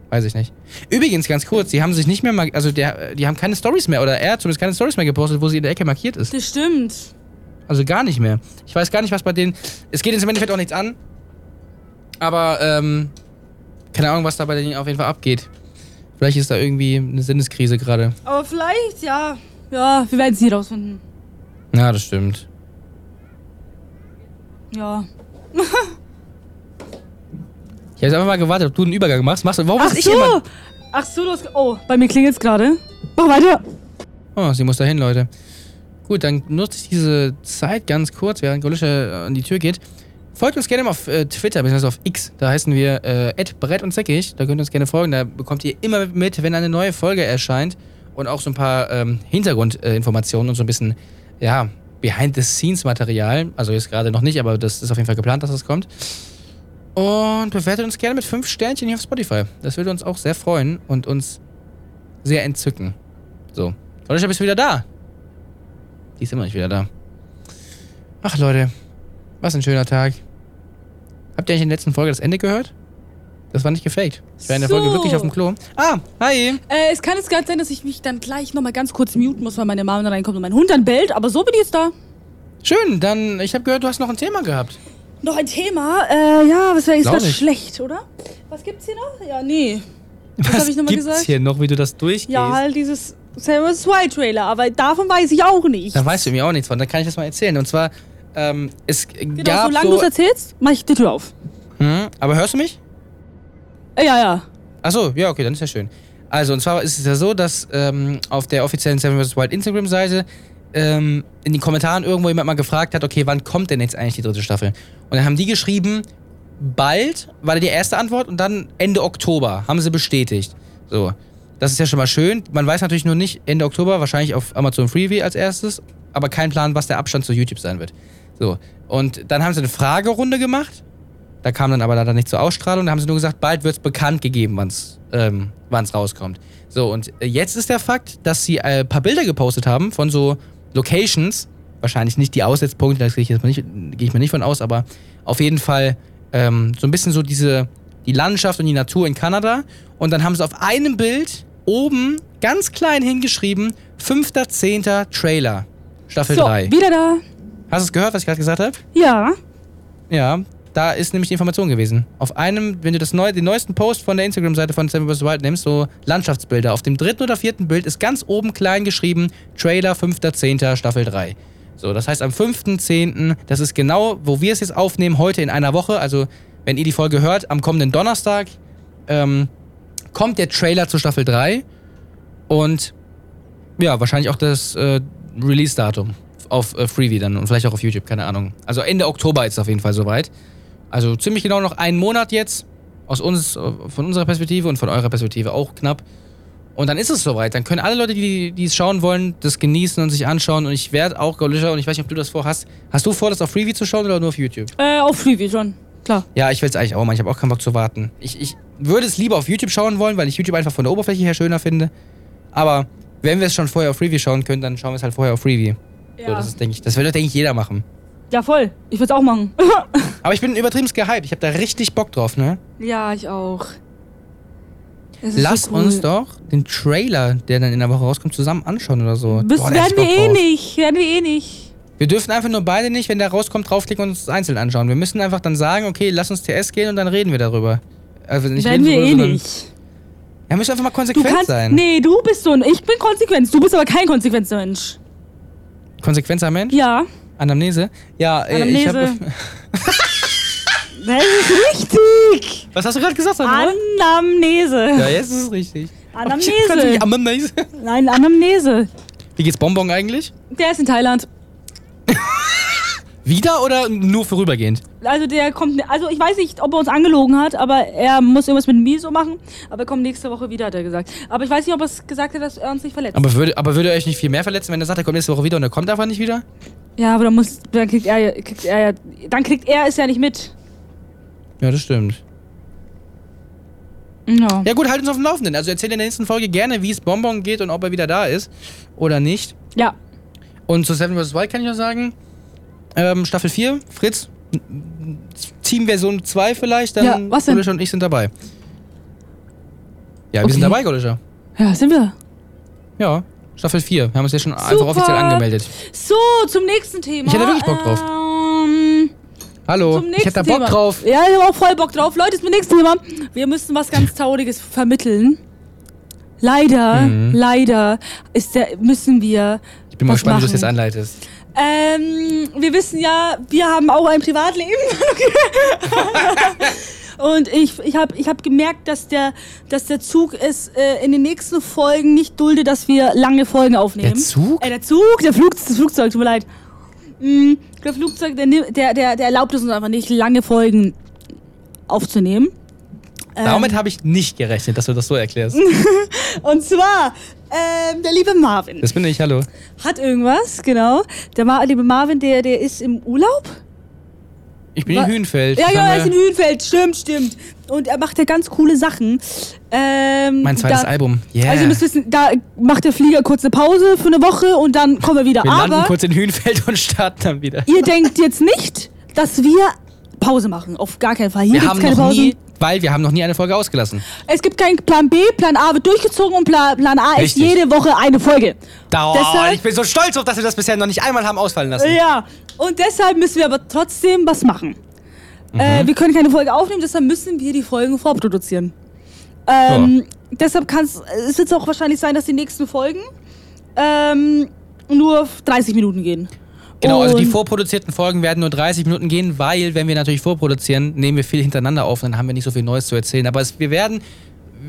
Weiß ich nicht. Übrigens, ganz kurz, die haben sich nicht mehr, also der, die haben keine Stories mehr oder er hat zumindest keine Stories mehr gepostet, wo sie in der Ecke markiert ist. Das stimmt. Also gar nicht mehr. Ich weiß gar nicht, was bei denen. Es geht jetzt im Endeffekt auch nichts an. Aber, ähm, keine Ahnung, was da bei denen auf jeden Fall abgeht. Vielleicht ist da irgendwie eine Sinneskrise gerade. Aber vielleicht, ja. Ja, wir werden es nie rausfinden. Ja, das stimmt. Ja. [laughs] Ich habe einfach mal gewartet, ob du einen Übergang machst. Machst du, warum Ach ich so! immer? Ach so, du hast. Oh, bei mir klingelt's gerade. Mach weiter. Oh, sie muss da hin, Leute. Gut, dann nutze ich diese Zeit ganz kurz, während Golische an die Tür geht. Folgt uns gerne mal auf äh, Twitter, bzw. auf X. Da heißen wir äh, Brett und Säckig. Da könnt ihr uns gerne folgen. Da bekommt ihr immer mit, wenn eine neue Folge erscheint. Und auch so ein paar ähm, Hintergrundinformationen und so ein bisschen, ja, Behind-the-Scenes-Material. Also jetzt gerade noch nicht, aber das ist auf jeden Fall geplant, dass das kommt. Und bewertet uns gerne mit fünf Sternchen hier auf Spotify. Das würde uns auch sehr freuen und uns sehr entzücken. So. Bist du wieder da? Die ist immer nicht wieder da. Ach Leute, was ein schöner Tag. Habt ihr eigentlich in der letzten Folge das Ende gehört? Das war nicht gefaked. Ich war in der So. Folge wirklich auf dem Klo. Ah, hi. Äh, es kann jetzt gerade sein, dass ich mich dann gleich nochmal ganz kurz muten muss, weil meine Mama dann reinkommt und mein Hund dann bellt, aber so bin ich jetzt da. Schön, dann, ich habe gehört, du hast noch ein Thema gehabt. Noch ein Thema, äh, ja, was wäre ist das schlecht, oder? Was gibt's hier noch? Ja, nee. Was hab ich noch mal gibt's gesagt? hier noch, wie du das durchgehst? Ja, halt dieses Samuel 2 Trailer, aber davon weiß ich auch nicht. Da weißt du mir auch nichts von, dann kann ich das mal erzählen. Und zwar, ähm, es Genau, gab solange so... du es erzählst, mach ich die Tür auf. hm, aber hörst du mich? Äh, ja, ja. Achso, ja, okay, dann ist ja schön. Also, und zwar ist es ja so, dass ähm, auf der offiziellen Seven vs. Wild Instagram-Seite ähm, in den Kommentaren irgendwo jemand mal gefragt hat, okay, wann kommt denn jetzt eigentlich die dritte Staffel? Und dann haben die geschrieben, bald, war die erste Antwort, und dann Ende Oktober, haben sie bestätigt. So, das ist ja schon mal schön. Man weiß natürlich nur nicht, Ende Oktober, wahrscheinlich auf Amazon Freeview als erstes, aber kein Plan, was der Abstand zu YouTube sein wird. So, und dann haben sie eine Fragerunde gemacht. Da kam dann aber leider nicht zur Ausstrahlung. Da haben sie nur gesagt, bald wird es bekannt gegeben, wann es ähm, wann's rauskommt. So, und äh, jetzt ist der Fakt, dass sie äh, ein paar Bilder gepostet haben von so Locations. Wahrscheinlich nicht die Aussetzpunkte, da gehe ich, jetzt mal nicht- gehe ich mal nicht von aus, aber auf jeden Fall ähm, so ein bisschen so diese, die Landschaft und die Natur in Kanada. Und dann haben sie auf einem Bild oben ganz klein hingeschrieben, 5.10. Trailer, Staffel So, 3. wieder da. Hast du es gehört, was ich gerade gesagt habe? Ja. Ja, da ist nämlich die Information gewesen. Auf einem, wenn du das neu, den neuesten Post von der Instagram-Seite von Seven vs. Wild nimmst, so Landschaftsbilder, auf dem dritten oder vierten Bild ist ganz oben klein geschrieben, Trailer 5.10. Staffel 3. So, das heißt am 5.10., das ist genau, wo wir es jetzt aufnehmen, heute in einer Woche, also wenn ihr die Folge hört, am kommenden Donnerstag, ähm, kommt der Trailer zu Staffel 3 und ja, wahrscheinlich auch das äh, Release-Datum auf äh, Freeview dann und vielleicht auch auf YouTube, keine Ahnung. Also Ende Oktober ist es auf jeden Fall soweit. Also ziemlich genau noch einen Monat jetzt. Aus uns, von unserer Perspektive und von eurer Perspektive auch knapp. Und dann ist es soweit. Dann können alle Leute, die, die es schauen wollen, das genießen und sich anschauen. Und ich werde auch Golisha, und ich weiß nicht, ob du das vorhast. Hast du vor, das auf Freeview zu schauen oder nur auf YouTube? Äh, auf Freeview schon. Klar. Ja, ich will es eigentlich auch mal. Ich habe auch keinen Bock zu warten. Ich, ich würde es lieber auf YouTube schauen wollen, weil ich YouTube einfach von der Oberfläche her schöner finde. Aber wenn wir es schon vorher auf Freeview schauen können, dann schauen wir es halt vorher auf Freeview. So, Ja. das ist, denke ich, das würde, denke ich, jeder machen. Ja, voll. Ich würde auch machen. [laughs] Aber ich bin übertrieben gehypt. Ich habe da richtig Bock drauf, ne? ja, ich auch. Es Lass so cool. uns doch den Trailer, der dann in der Woche rauskommt, zusammen anschauen oder so. Das Boah, werden wir eh drauf. nicht. Werden wir eh nicht. Wir dürfen einfach nur beide nicht, wenn der rauskommt, draufklicken und uns einzeln anschauen. Wir müssen einfach dann sagen, okay, lass uns TS gehen und dann reden wir darüber. Also nicht werden wir eh nicht. Ja, müssen einfach mal Du konsequent kannst. sein. Nee, du bist so ein. Ich bin konsequent. Du bist aber kein konsequenter Mensch. Konsequenter Mensch? Ja. Anamnese? Ja, äh, ich Anamnese. habe. [laughs] [laughs] Das ist richtig. Was hast du gerade gesagt? Sandra? Anamnese. Ja, jetzt ist es richtig. Anamnese. Kannst du nicht Anamnese? Nein, Anamnese. Wie geht's Bonbon eigentlich? Der ist in Thailand. [laughs] Wieder oder nur vorübergehend? Also der kommt, also ich weiß nicht, ob er uns angelogen hat, aber er muss irgendwas mit mir so machen. Aber er kommt nächste Woche wieder, hat er gesagt. Aber ich weiß nicht, ob er es gesagt hat, dass er uns nicht verletzt. Aber würde, aber würde er euch nicht viel mehr verletzen, wenn er sagt, er kommt nächste Woche wieder und er kommt einfach nicht wieder? Ja, aber dann muss, dann kriegt er, ja- kriegt er ja, dann kriegt er es ja nicht mit. Ja, das stimmt. Ja. Ja gut, halt uns auf dem Laufenden. Also erzähl in der nächsten Folge gerne, wie es Bonbon geht und ob er wieder da ist oder nicht. Ja. Und zu Seven vs. Wild kann ich noch sagen, ähm, Staffel 4, Fritz, Team Version 2 vielleicht, dann Ja, was denn? Golischer und ich sind dabei. Ja, wir Okay. sind dabei, Golischer. Ja, sind wir. Ja, Staffel 4. Wir haben uns ja schon einfach Super. offiziell angemeldet. So, zum nächsten Thema. Ich hätte wirklich Bock drauf. Ähm, Hallo, ich hätte da Bock Thema. drauf. Ja, ich habe auch voll Bock drauf. Leute, zum nächsten Thema. Wir müssen was ganz Trauriges vermitteln. Leider, Mhm. leider ist der, müssen wir. Ich bin mal gespannt, wie du das machen. jetzt anleitest. Ähm, wir wissen ja, wir haben auch ein Privatleben. [laughs] Und ich, ich habe ich hab gemerkt, dass der, dass der Zug es äh, in den nächsten Folgen nicht dulde, dass wir lange Folgen aufnehmen. Der Zug? Äh, der Zug, der Flug, das Flugzeug, tut mir leid. Mm, der Flugzeug, der, der, der, der erlaubt es uns einfach nicht, lange Folgen aufzunehmen. Ähm, Damit habe ich nicht gerechnet, dass du das so erklärst. [laughs] und zwar, ähm, der liebe Marvin Das bin ich, hallo. hat irgendwas, genau. Der Ma liebe Marvin, der, der ist im Urlaub. Ich bin Wa- in Hühnfeld. Ja, haben er ist in Hühnfeld, stimmt, stimmt. Und er macht ja ganz coole Sachen. Ähm, Mein zweites da, Album. Yeah. Also ihr müsst wissen, da macht der Flieger kurz eine Pause für eine Woche und dann kommen wir wieder. wir landen Aber kurz in Hühnfeld und starten dann wieder. ihr denkt jetzt nicht, dass wir Pause machen. Auf gar keinen Fall. Hier Wir gibt's haben keine noch Pausen. nie, weil wir haben noch nie eine Folge ausgelassen. Es gibt keinen Plan B, Plan A wird durchgezogen und Plan, Plan A Richtig. ist jede Woche eine Folge. Da, Deshalb- ich bin so stolz auf, dass wir das bisher noch nicht einmal haben ausfallen lassen. Ja, und deshalb müssen wir aber trotzdem was machen. Mhm. Äh, wir können keine Folge aufnehmen, deshalb müssen wir die Folgen vorproduzieren. Ähm, Deshalb kann es, es wird auch wahrscheinlich sein, dass die nächsten Folgen ähm, nur 30 Minuten gehen. Genau, also die vorproduzierten Folgen werden nur 30 Minuten gehen, weil, wenn wir natürlich vorproduzieren, nehmen wir viel hintereinander auf und dann haben wir nicht so viel Neues zu erzählen. Aber es, wir, werden,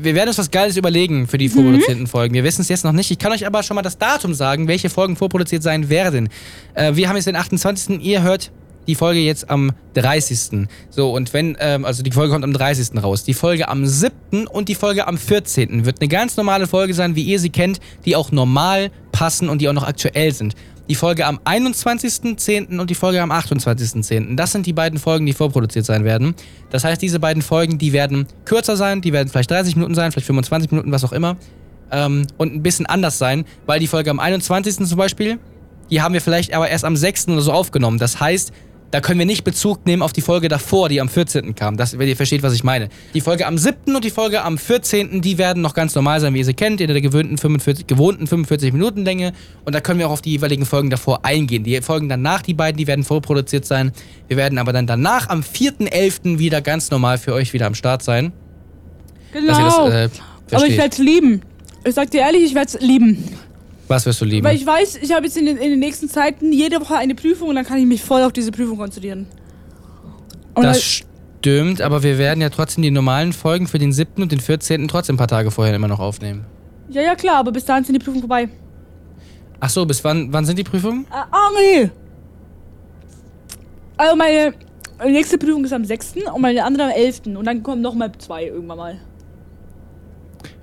wir werden uns was Geiles überlegen für die Mhm. vorproduzierten Folgen. Wir wissen es jetzt noch nicht. Ich kann euch aber schon mal das Datum sagen, welche Folgen vorproduziert sein werden. Äh, wir haben jetzt den 28. Ihr hört die Folge jetzt am 30. So, und wenn, ähm, also die Folge kommt am 30. raus. Die Folge am 7. und die Folge am 14. wird eine ganz normale Folge sein, wie ihr sie kennt, die auch normal passen und die auch noch aktuell sind. Die Folge am 21.10. und die Folge am 28.10. Das sind die beiden Folgen, die vorproduziert sein werden. Das heißt, diese beiden Folgen, die werden kürzer sein, die werden vielleicht 30 Minuten sein, vielleicht 25 Minuten, was auch immer. Ähm, und ein bisschen anders sein, weil die Folge am 21. zum Beispiel, die haben wir vielleicht aber erst am 6. oder so aufgenommen. Das heißt, da können wir nicht Bezug nehmen auf die Folge davor, die am 14. kam. Das, wenn ihr versteht, was ich meine. Die Folge am 7. und die Folge am 14. die werden noch ganz normal sein, wie ihr sie kennt, in der gewöhnten 45, gewohnten 45 Minuten Länge. Und da können wir auch auf die jeweiligen Folgen davor eingehen. Die Folgen danach, die beiden, die werden vorproduziert sein. Wir werden aber dann danach am 4.11. wieder ganz normal für euch wieder am Start sein. Genau. das äh, aber ich werde es lieben. Ich sag dir ehrlich, ich werde es lieben. Was wirst du lieben? Weil ich weiß, ich habe jetzt in den, in den nächsten Zeiten jede Woche eine Prüfung und dann kann ich mich voll auf diese Prüfung konzentrieren. Und Das stimmt, aber wir werden ja trotzdem die normalen Folgen für den 7. und den 14. trotzdem ein paar Tage vorher immer noch aufnehmen. ja, ja, klar, aber bis dahin sind die Prüfungen vorbei. Ach so, bis wann, wann sind die Prüfungen? Ah, nee. Also meine nächste Prüfung ist am 6. und meine andere am 11. Und dann kommen nochmal zwei irgendwann mal.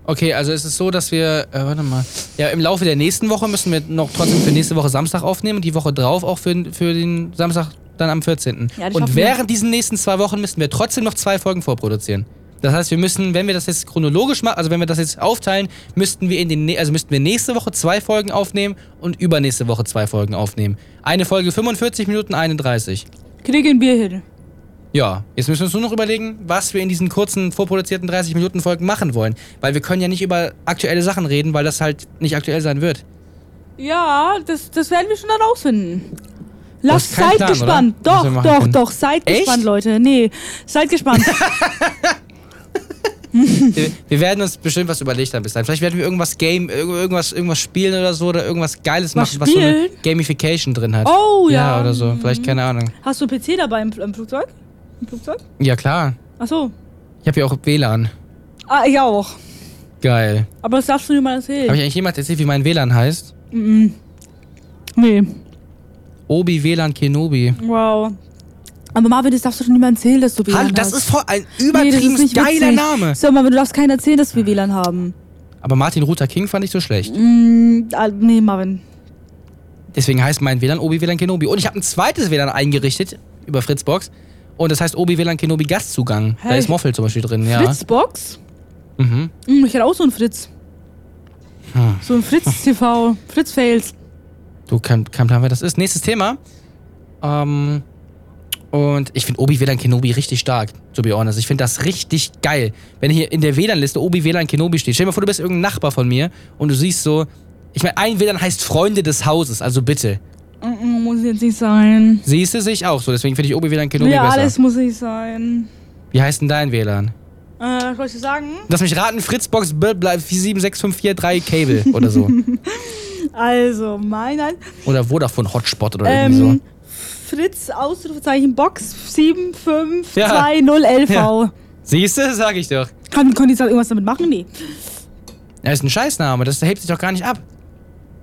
Okay, also es ist so, dass wir, äh, warte mal, ja, im Laufe der nächsten Woche müssen wir noch trotzdem für nächste Woche Samstag aufnehmen und die Woche drauf auch für, für den Samstag dann am 14. Ja, und während diesen nächsten zwei Wochen müssen wir trotzdem noch zwei Folgen vorproduzieren. Das heißt, wir müssen, wenn wir das jetzt chronologisch machen, also wenn wir das jetzt aufteilen, müssten wir in den, also müssten wir nächste Woche zwei Folgen aufnehmen und übernächste Woche zwei Folgen aufnehmen. Eine Folge 45 Minuten, eine 30. Kriegen wir hin. Ja, jetzt müssen wir uns nur noch überlegen, was wir in diesen kurzen, vorproduzierten 30-Minuten-Folgen machen wollen. Weil wir können ja nicht über aktuelle Sachen reden, weil das halt nicht aktuell sein wird. Ja, das, das werden wir schon herausfinden. Du Lasst, seid Plan, gespannt. oder? Doch, doch, können. doch, seid Echt? gespannt, Leute. Nee, seid gespannt. Wir, [laughs] [laughs] wir werden uns bestimmt was überlegt haben bis dahin. Vielleicht werden wir irgendwas Game, irg- irgendwas, irgendwas spielen oder so oder irgendwas Geiles Was machen, was so eine spielen? Gamification drin hat. Oh, ja. Ja, oder so. Vielleicht, keine Ahnung. Hast du einen PC dabei im, im Flugzeug? Im Flugzeug? Ja, klar. Ach so. Ich habe ja auch WLAN. Ah, ich auch. Geil. Aber das darfst du mir mal erzählen. Habe ich eigentlich jemand erzählt, wie mein WLAN heißt? Mhm. Nee. Obi WLAN Kenobi. Wow. Aber Marvin, das darfst du schon niemandem erzählen, dass du WLAN Hallo, das hast. ist voll ein Nee, das übertrieben nicht geiler witzig. Name. So, Marvin, du darfst keinen erzählen, dass wir WLAN haben. Aber Martin Luther King fand ich so schlecht. Mm, ah, nee, Marvin. Deswegen heißt mein WLAN Obi WLAN Kenobi. Und ich habe ein zweites WLAN eingerichtet über Fritzbox. Und das heißt Obi WLAN Kenobi Gastzugang. Da Hä? ist Moffel zum Beispiel drin, ja. Fritzbox? Mhm. Mm, ich hätte auch so einen Fritz. Hm. So ein Fritz-TV. [laughs] Fritz-Fails. Du, kein, kein Plan, wer das ist. Nächstes Thema. Ähm, und ich finde Obi WLAN Kenobi richtig stark, to be honest. Ich finde das richtig geil. Wenn hier in der WLAN-Liste Obi WLAN Kenobi steht. Stell dir mal vor, du bist irgendein Nachbar von mir und du siehst so. Ich meine, ein WLAN heißt Freunde des Hauses, also bitte. Muss jetzt nicht sein. Siehst du sich auch so, deswegen finde ich Obi WLAN Kenobi ja, besser. alles muss nicht sein. Wie heißt denn dein WLAN? Äh, was soll ich sagen? Lass mich raten, Fritzbox 76543 Cable [laughs] oder so. Also, mein oder Vodafone Hotspot oder irgendwie ähm, so. Fritz, Ausrufezeichen, Box 7520LV. Ja. [laughs] Siehst du, sag ich doch. Kann, kann die da irgendwas damit machen? Nee. Er ist ein Scheißname, das hebt sich doch gar nicht ab.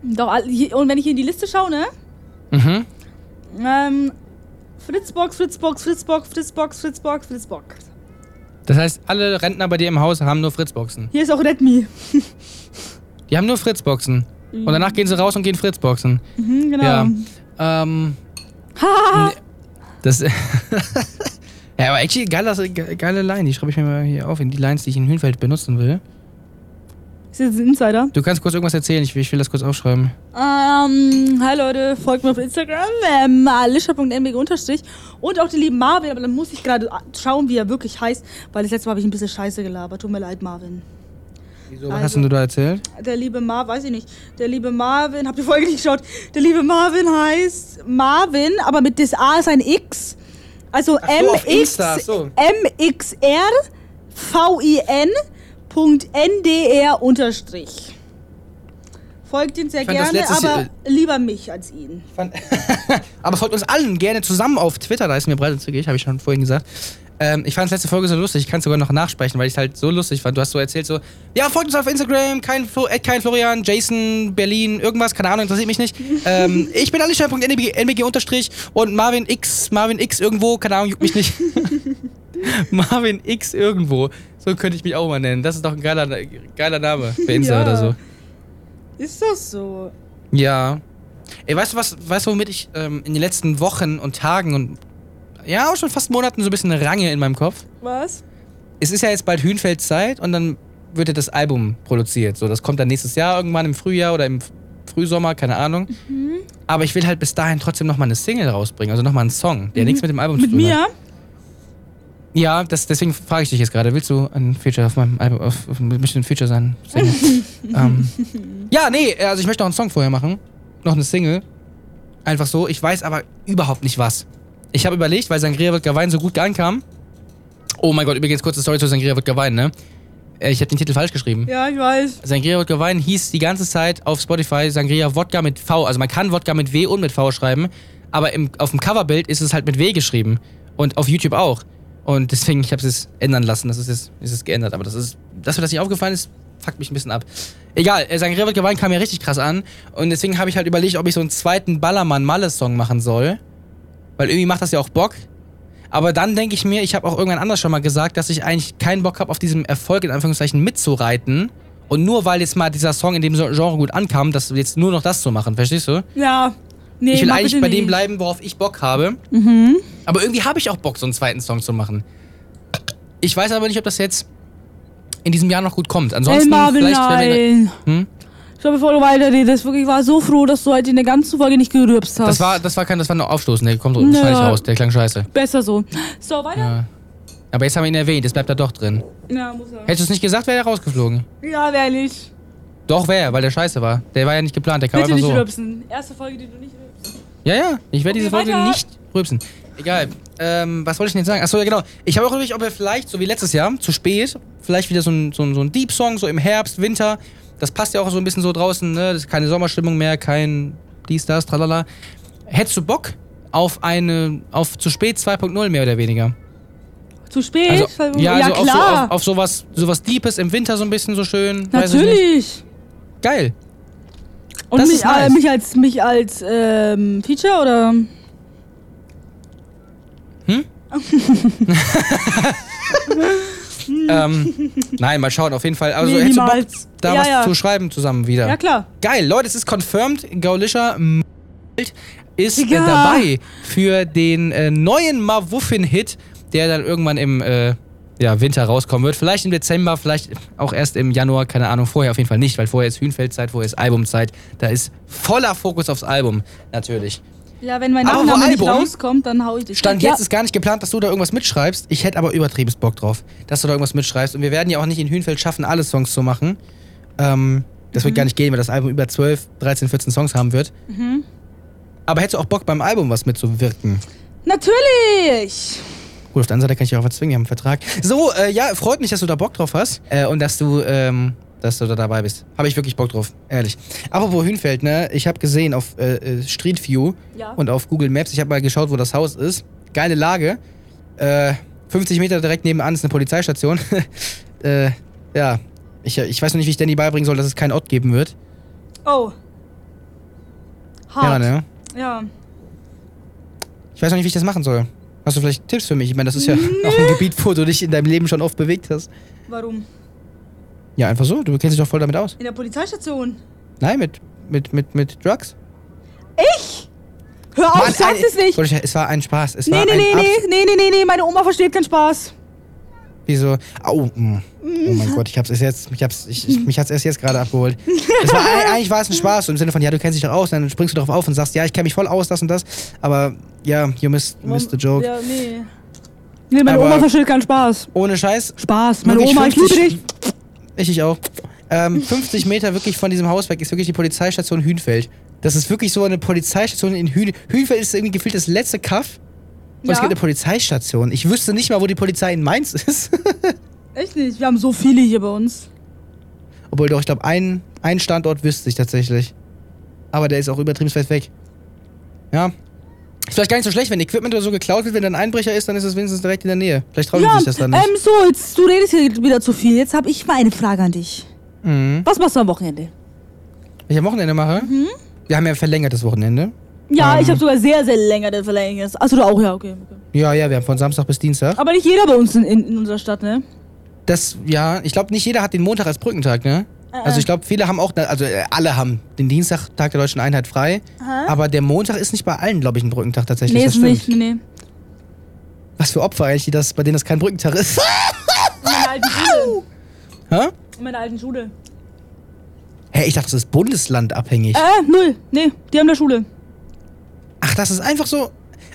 Doch, und wenn ich hier in die Liste schaue, ne? Mhm. Ähm, Fritzbox, Fritzbox, Fritzbox, Fritzbox, Fritzbox, Fritzbox. Das heißt, alle Rentner bei dir im Haus haben nur Fritzboxen. Hier ist auch Redmi. [laughs] Die haben nur Fritzboxen. Und danach gehen sie raus und gehen Fritzboxen. Mhm, genau. Ja. Ähm, das. [laughs] ja, aber actually, geile, ge- geile Line. Die schreibe ich mir mal hier auf, in die Lines, die ich in Hünfeld benutzen will. Ist jetzt ein Insider. Du kannst kurz irgendwas erzählen, ich will, ich will das kurz aufschreiben. Ähm, hi Leute, folgt mir auf Instagram, ähm, alisha.nbg unterstrich und auch den lieben Marvin, aber dann muss ich gerade schauen, wie er wirklich heißt, weil das letzte Mal habe ich ein bisschen Scheiße gelabert. Tut mir leid, Marvin. Wieso, was Also- hast denn du da erzählt? Der liebe Marvin, weiß ich nicht, der liebe Marvin, habt ihr Folge nicht geschaut? Der liebe Marvin heißt Marvin, aber mit das A ist ein X. Also so, MX, so. MXR VIN NDR unterstrich. Folgt ihn sehr gerne, aber Jahr- lieber mich als ihn. [laughs] Aber folgt uns allen gerne zusammen auf Twitter, da ist mir breit zugig, habe ich schon vorhin gesagt. Ähm, ich fand letzte Folge so lustig, ich kann es sogar noch nachsprechen, weil ich es halt so lustig fand. Du hast so erzählt, so, ja, folgt uns auf Instagram, kein, Flo, äh, kein Florian, Jason, Berlin, irgendwas, keine Ahnung, interessiert mich nicht. ähm, [laughs] ich bin alicia.nbg unterstrich und Marvin X, Marvin X irgendwo, keine Ahnung, juckt mich nicht. [laughs] Marvin X irgendwo, so könnte ich mich auch mal nennen. Das ist doch ein geiler, geiler Name für Insta Ja. oder so. Ist das so? Ja. Ey, weißt du was, weißt du, womit ich ähm, in den letzten Wochen und Tagen und ja, auch schon fast Monaten so ein bisschen range in meinem Kopf? Was? Es ist ja jetzt bald Hühnfeldzeit und dann wird ja das Album produziert. So, das kommt dann nächstes Jahr irgendwann im Frühjahr oder im Frühsommer, keine Ahnung. Mhm. Aber ich will halt bis dahin trotzdem nochmal eine Single rausbringen, also nochmal einen Song, der nichts mit dem Album zu Mit tun hat. mir? Ja, das, deswegen frage ich dich jetzt gerade. Willst du ein Feature auf meinem Album, auf, auf, möchtest du ein Feature sein? [laughs] Ähm, ja, nee, also ich möchte noch einen Song vorher machen. Noch eine Single. Einfach so. Ich weiß aber überhaupt nicht was. Ich habe überlegt, weil Sangria Wodka Wein so gut ankam. Oh mein Gott, übrigens kurze Story zu Sangria Wodka Wein, ne? Äh, Ich habe den Titel falsch geschrieben. Ja, ich weiß. Sangria Wodka Wein hieß die ganze Zeit auf Spotify Sangria Wodka mit V. Also man kann Wodka mit W und mit V schreiben, aber im, auf dem Coverbild ist es halt mit W geschrieben. Und auf YouTube auch. Und deswegen, ich habe es ändern lassen. Das ist jetzt ist es geändert. Aber das ist, dass mir das nicht aufgefallen ist, fuckt mich ein bisschen ab. Egal, äh, Sangria Wodka Wein kam mir richtig krass an. Und deswegen habe ich halt überlegt, ob ich so einen zweiten Ballermann-Malle-Song machen soll. Weil irgendwie macht das ja auch Bock. Aber dann denke ich mir, ich habe auch irgendwann anders schon mal gesagt, dass ich eigentlich keinen Bock habe, auf diesem Erfolg in Anführungszeichen mitzureiten. Und nur weil jetzt mal dieser Song in dem Genre gut ankam, das jetzt nur noch das zu machen, verstehst du? Ja. Nee, ich will eigentlich bei nicht. dem bleiben, worauf ich Bock habe. Mhm. Aber irgendwie habe ich auch Bock, so einen zweiten Song zu machen. Ich weiß aber nicht, ob das jetzt in diesem Jahr noch gut kommt. Ansonsten Marvin, vielleicht, wir, nein. Hm? Schau, bevor du weiterredest, wirklich, ich war so froh, dass du heute in der ganzen Folge nicht gerübst hast. Das war, das war kein, das war nur Aufstoßen, der kommt Nö. wahrscheinlich raus, der klang scheiße. Besser so. So, weiter? Ja. Aber jetzt haben wir ihn erwähnt, jetzt bleibt er doch drin. Ja, muss er. Hättest du es nicht gesagt, wäre er rausgeflogen. Ja, wäre nicht. Doch, wäre er, weil der scheiße war. Der war ja nicht geplant, der kam Bitte einfach nicht so. rübsen. Erste Folge, die du nicht rübst. Ja, ja, ich werde diese Folge weiter. nicht rülpsen. Egal. Ähm, was wollte ich denn jetzt sagen? Achso, ja genau. Ich habe auch überlegt, ob wir vielleicht, so wie letztes Jahr, zu spät, vielleicht wieder so ein, so ein, so ein Deep-Song, so im Herbst, Winter. Das passt ja auch so ein bisschen so draußen, ne? Das ist keine Sommerstimmung mehr, kein dies, das, tralala. Hättest du Bock auf eine, auf zu spät 2.0 mehr oder weniger? Zu spät? Also, ja, ja also auf, so, klar. auf, auf sowas, sowas Deepes im Winter so ein bisschen so schön. Natürlich. Geil. Und Das mich, ist nice. äh, mich als, mich als ähm, Feature oder? [laughs] ähm, nein, mal schauen, auf jeden Fall. Also hättest du Bock, da ja, was ja. zu schreiben zusammen wieder? Ja, klar. Geil, Leute, es ist confirmed. Gaulischer ist äh, dabei für den äh, neuen Mawuffin-Hit, der dann irgendwann im äh, ja, Winter rauskommen wird. Vielleicht im Dezember, vielleicht auch erst im Januar, keine Ahnung. Vorher auf jeden Fall nicht, weil vorher ist Hühnfeldzeit, vorher ist Albumzeit. Da ist voller Fokus aufs Album, natürlich. Ja, wenn mein nicht Album? rauskommt, dann hau ich dich. Stand ja. jetzt ist gar nicht geplant, dass du da irgendwas mitschreibst. Ich hätte aber übertrieben Bock drauf, dass du da irgendwas mitschreibst. Und wir werden ja auch nicht in Hühnfeld schaffen, alle Songs zu machen. Ähm, das Mhm. wird gar nicht gehen, weil das Album über 12, 13, 14 Songs haben wird. Mhm. Aber hättest du auch Bock beim Album was mitzuwirken? Natürlich. Gut, auf der anderen Seite kann ich auch was zwingen, ich habe einen Vertrag. So, äh, ja, freut mich, dass du da Bock drauf hast. Äh, und dass du, ähm, dass du da dabei bist. Habe ich wirklich Bock drauf, ehrlich. Apropos Hühnfeld, ne? Ich habe gesehen auf äh, äh, Street View Ja. und auf Google Maps, ich habe mal geschaut, wo das Haus ist. Geile Lage. Äh, 50 Meter direkt nebenan ist eine Polizeistation. [laughs] äh, ja. Ich, ich weiß noch nicht, wie ich Danny beibringen soll, dass es keinen Ort geben wird. Oh. Ja, Hart. ne? Ja. Ich weiß noch nicht, wie ich das machen soll. Hast du vielleicht Tipps für mich? Ich meine, das ist ja [laughs] auch ein Gebiet, wo du dich in deinem Leben schon oft bewegt hast. Warum? Ja, einfach so. Du kennst dich doch voll damit aus. In der Polizeistation. Nein, mit, mit, mit, mit Drugs. Ich? Hör auf, Mann, sag ein- es nicht. Ich- Es war ein Spaß. Es Nee, war nee, ein nee, abs- nee, nee, nee, nee, meine Oma versteht keinen Spaß. Wieso? Au. mm. Oh mein Gott, ich hab's erst jetzt, ich hab's, ich, ich, mich hat's erst jetzt gerade abgeholt. Es war, [laughs] eigentlich war es ein Spaß, so im Sinne von, ja, du kennst dich doch aus, dann springst du darauf auf und sagst, ja, ich kenne mich voll aus, das und das. Aber ja, you missed, missed the joke. Ja, nee. Nee, meine Aber- Oma versteht keinen Spaß. Ohne Scheiß, Spaß. Meine Oma, ich liebe 50 dich. ich, ich auch. Ähm, [laughs] 50 Meter wirklich von diesem Haus weg ist wirklich die Polizeistation Hünfeld. Das ist wirklich so eine Polizeistation in Hün Hünfeld ist irgendwie gefühlt das letzte Kaff. Und es Ja. gibt eine Polizeistation. Ich wüsste nicht mal, wo die Polizei in Mainz [laughs] ist. Echt nicht. Wir haben so viele hier bei uns. Obwohl doch, ich glaube, ein, ein Standort wüsste ich tatsächlich. Aber der ist auch übertrieben weit weg. Ja. Ist vielleicht gar nicht so schlecht, wenn Equipment oder so geklaut wird, wenn da ein Einbrecher ist, dann ist es wenigstens direkt in der Nähe. Vielleicht trauen Ja, sich das dann nicht. ähm, so, jetzt, du redest hier wieder zu viel. Jetzt habe ich mal eine Frage an dich. mhm. Was machst du am Wochenende? Wenn ich am Wochenende mache? Wir haben ja verlängertes Wochenende. Ja, Ähm. ich habe sogar sehr, sehr länger das verlängert. Achso, du auch, ja, okay. okay. Ja, ja, wir haben von Samstag bis Dienstag. Aber nicht jeder bei uns in, in, in unserer Stadt, ne? Das, ja, ich glaube, nicht jeder hat den Montag als Brückentag, ne? Also ich glaube, viele haben auch, also äh, alle haben den Dienstag, Tag der Deutschen Einheit frei. Aha. Aber der Montag ist nicht bei allen, glaube ich, ein Brückentag tatsächlich. Nee, ist nicht. Nee. Was für Opfer eigentlich, das, bei denen das kein Brückentag ist. [laughs] In meiner alten Schule. Hä? In meiner alten Schule. Hä, ich dachte, das ist bundeslandabhängig. Äh, null. Nee, die haben da Schule. Ach, das ist einfach so.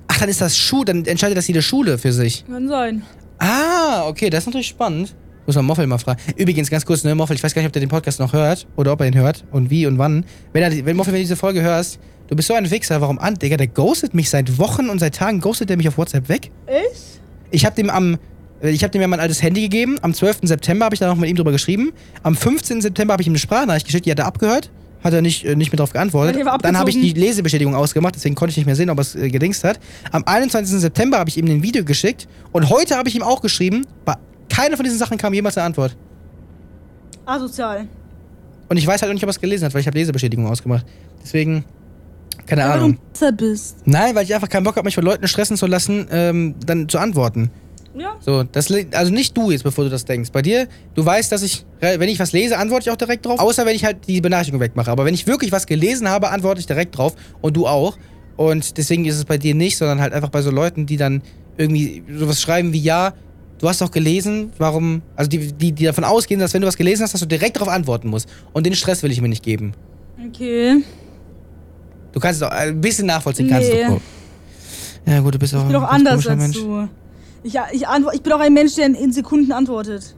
Ach, dann ist das Schuh, dann entscheidet das jede Schule für sich. Kann sein. Ah, okay, das ist natürlich spannend. Muss man Moffel mal fragen. Übrigens, ganz kurz, ne, Moffel, ich weiß gar nicht, ob der den Podcast noch hört oder ob er ihn hört und wie und wann. Wenn, er, wenn Moffel, wenn du diese Folge hörst, du bist so ein Wichser, warum an? Digga, der ghostet mich seit Wochen und seit Tagen, ghostet der mich auf WhatsApp weg. Echt? Ich habe dem am. Ich habe dem ja mein altes Handy gegeben. Am 12. September habe ich da noch mit ihm drüber geschrieben. Am 15. September habe ich ihm eine Sprachnachricht geschickt, die hat er abgehört. Hat er nicht, äh, nicht mehr drauf geantwortet. Dann habe ich die. Lesebestätigung ausgemacht, deswegen konnte ich nicht mehr sehen, ob er es äh, gedingst hat. Am 21. September habe ich ihm ein Video geschickt. Und heute habe ich ihm auch geschrieben. Bei keiner von diesen Sachen kam jemals eine Antwort. Asozial. Und ich weiß halt auch nicht, ob er es gelesen hat, weil ich habe Lesebestätigung ausgemacht. Deswegen. Keine Weil Ahnung. du besser bist. Nein, weil ich einfach keinen Bock habe, mich von Leuten stressen zu lassen, ähm, dann zu antworten. Ja. So, das, also nicht du jetzt, bevor du das denkst. Bei dir, du weißt, dass ich, wenn ich was lese, antworte ich auch direkt drauf. Außer wenn ich halt die Benachrichtigung wegmache. Aber wenn ich wirklich was gelesen habe, antworte ich direkt drauf. Und du auch. Und deswegen ist es bei dir nicht, sondern halt einfach bei so Leuten, die dann irgendwie sowas schreiben wie, ja, du hast doch gelesen, warum, also die, die, die davon ausgehen, dass wenn du was gelesen hast, dass du direkt darauf antworten musst. Und den Stress will ich mir nicht geben. Okay. Du kannst es auch ein bisschen nachvollziehen, kannst Nee. du. doch. Ja gut, du bist auch Ich bin ein doch ganz anders als du. Ich, ich, ich bin doch ein Mensch, der in Sekunden antwortet.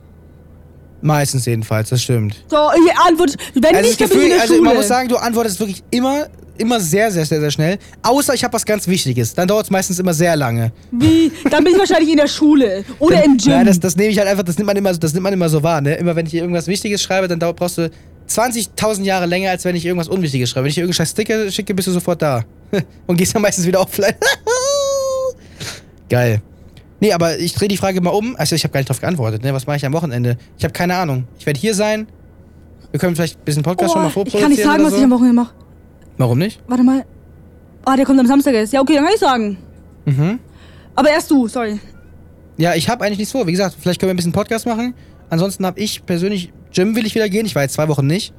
Meistens jedenfalls, das stimmt. So, ich antworte. Wenn Also, nicht, dann bin ich in der also Schule. man muss sagen, du antwortest wirklich immer, immer sehr, sehr, sehr, sehr schnell. Außer ich habe was ganz Wichtiges. Dann dauert es meistens immer sehr lange. Wie? Dann bin ich wahrscheinlich in der Schule. Oder Dann- im Gym. Nein, das, das nehme ich halt einfach, das nimmt man immer, so- das nimmt man immer so wahr, ne? Immer wenn ich hier irgendwas Wichtiges schreibe, dann dauert, brauchst du 20.000 Jahre länger, als wenn ich irgendwas Unwichtiges schreibe. Wenn ich irgendeinen scheiß Sticker schicke, bist du sofort da. [laughs] Und gehst dann meistens wieder offline. [laughs] Geil. Nee, aber ich drehe die Frage mal um. Also ich habe gar nicht drauf geantwortet, ne? Was mache ich am Wochenende? Ich habe keine Ahnung. Ich werde hier sein. Wir können vielleicht ein bisschen Podcast schon mal oh, ich vorproduzieren kann nicht sagen, oder was so. ich am Wochenende mache. Warum nicht? Warte mal. Ah, der kommt am Samstag erst. Ja, okay, dann kann ich sagen. Mhm. Aber erst du, sorry. Ja, ich habe eigentlich nichts vor. Wie gesagt, vielleicht können wir ein bisschen Podcast machen. Ansonsten habe ich persönlich, Gym will ich wieder gehen. Ich war jetzt zwei Wochen nicht,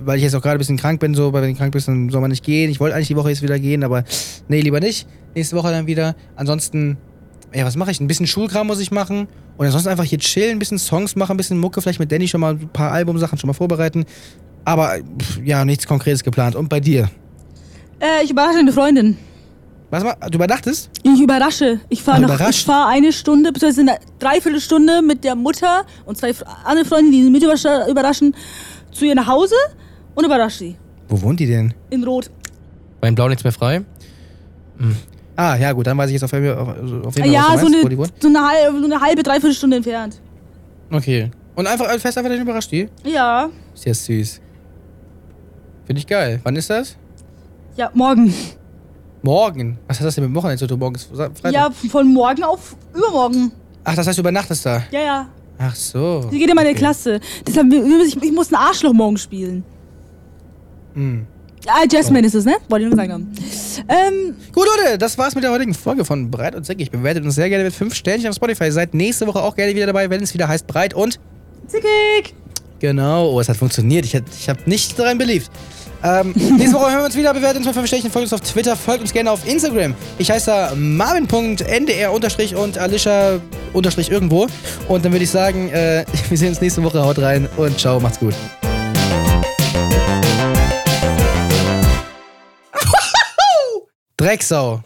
weil ich jetzt auch gerade ein bisschen krank bin. So, weil wenn du krank bist, dann soll man nicht gehen. Ich wollte eigentlich die Woche jetzt wieder gehen, aber nee, lieber nicht. Nächste Woche dann wieder. Ansonsten, ja, was mache ich? Ein bisschen Schulkram muss ich machen. Und ansonsten einfach hier chillen, ein bisschen Songs machen, ein bisschen Mucke, vielleicht mit Danny schon mal ein paar Albumsachen schon mal vorbereiten. Aber pff, ja, nichts Konkretes geplant. Und bei dir? Äh, ich überrasche eine Freundin. Was mal, du überdachtest? Ich überrasche. Ich fahre Ah, noch. Ich fahre eine Stunde, beziehungsweise eine Dreiviertelstunde mit der Mutter und zwei Fr- andere Freunde, die mit überrasche- überraschen, zu ihr nach Hause und überrasche sie. Wo wohnt die denn? In Rot. Beim Blau nichts mehr frei? Ah, ja, gut, dann weiß ich jetzt auf, jeden Fall- auf, auf jeden Fall, ja, du so meinst, eine, so, eine halbe, so eine halbe, Dreiviertelstunde entfernt. Okay. Und einfach, äh, fest einfach überrascht die? Ja. Ja süß. Finde ich geil. Wann ist das? Ja, morgen. Morgen. Was hat das denn mit dem Wochenende zu tun? Morgen ist Freitag. Ja, von morgen auf übermorgen. Ach, das heißt, du übernachtest da. Ja, ja. Ach so. Sie geht in meine Okay. Klasse. Deshalb, ich muss ein Arschloch morgen spielen. Hm. Ah, Jasmine ist es, ne? Wollte ich nur gesagt haben. Ähm, Gut, Leute, das war's mit der heutigen Folge von Breit und Säckig. Bewertet uns sehr gerne mit 5 Sternchen auf Spotify. Seid nächste Woche auch gerne wieder dabei, wenn es wieder heißt Breit und. zickig. Genau, oh, es hat funktioniert. Ich, hab- ich habe nicht daran beliebt. Ähm, [laughs] nächste Woche hören wir uns wieder. Bewertet uns mit 5 Sternchen. Folgt uns auf Twitter. Folgt uns gerne auf Instagram. Ich heiße da marvin.ndr- und Alicia unterstrich irgendwo. Und dann würde ich sagen, äh, [laughs] wir sehen uns nächste Woche. Haut rein und ciao, macht's gut. Drecksau.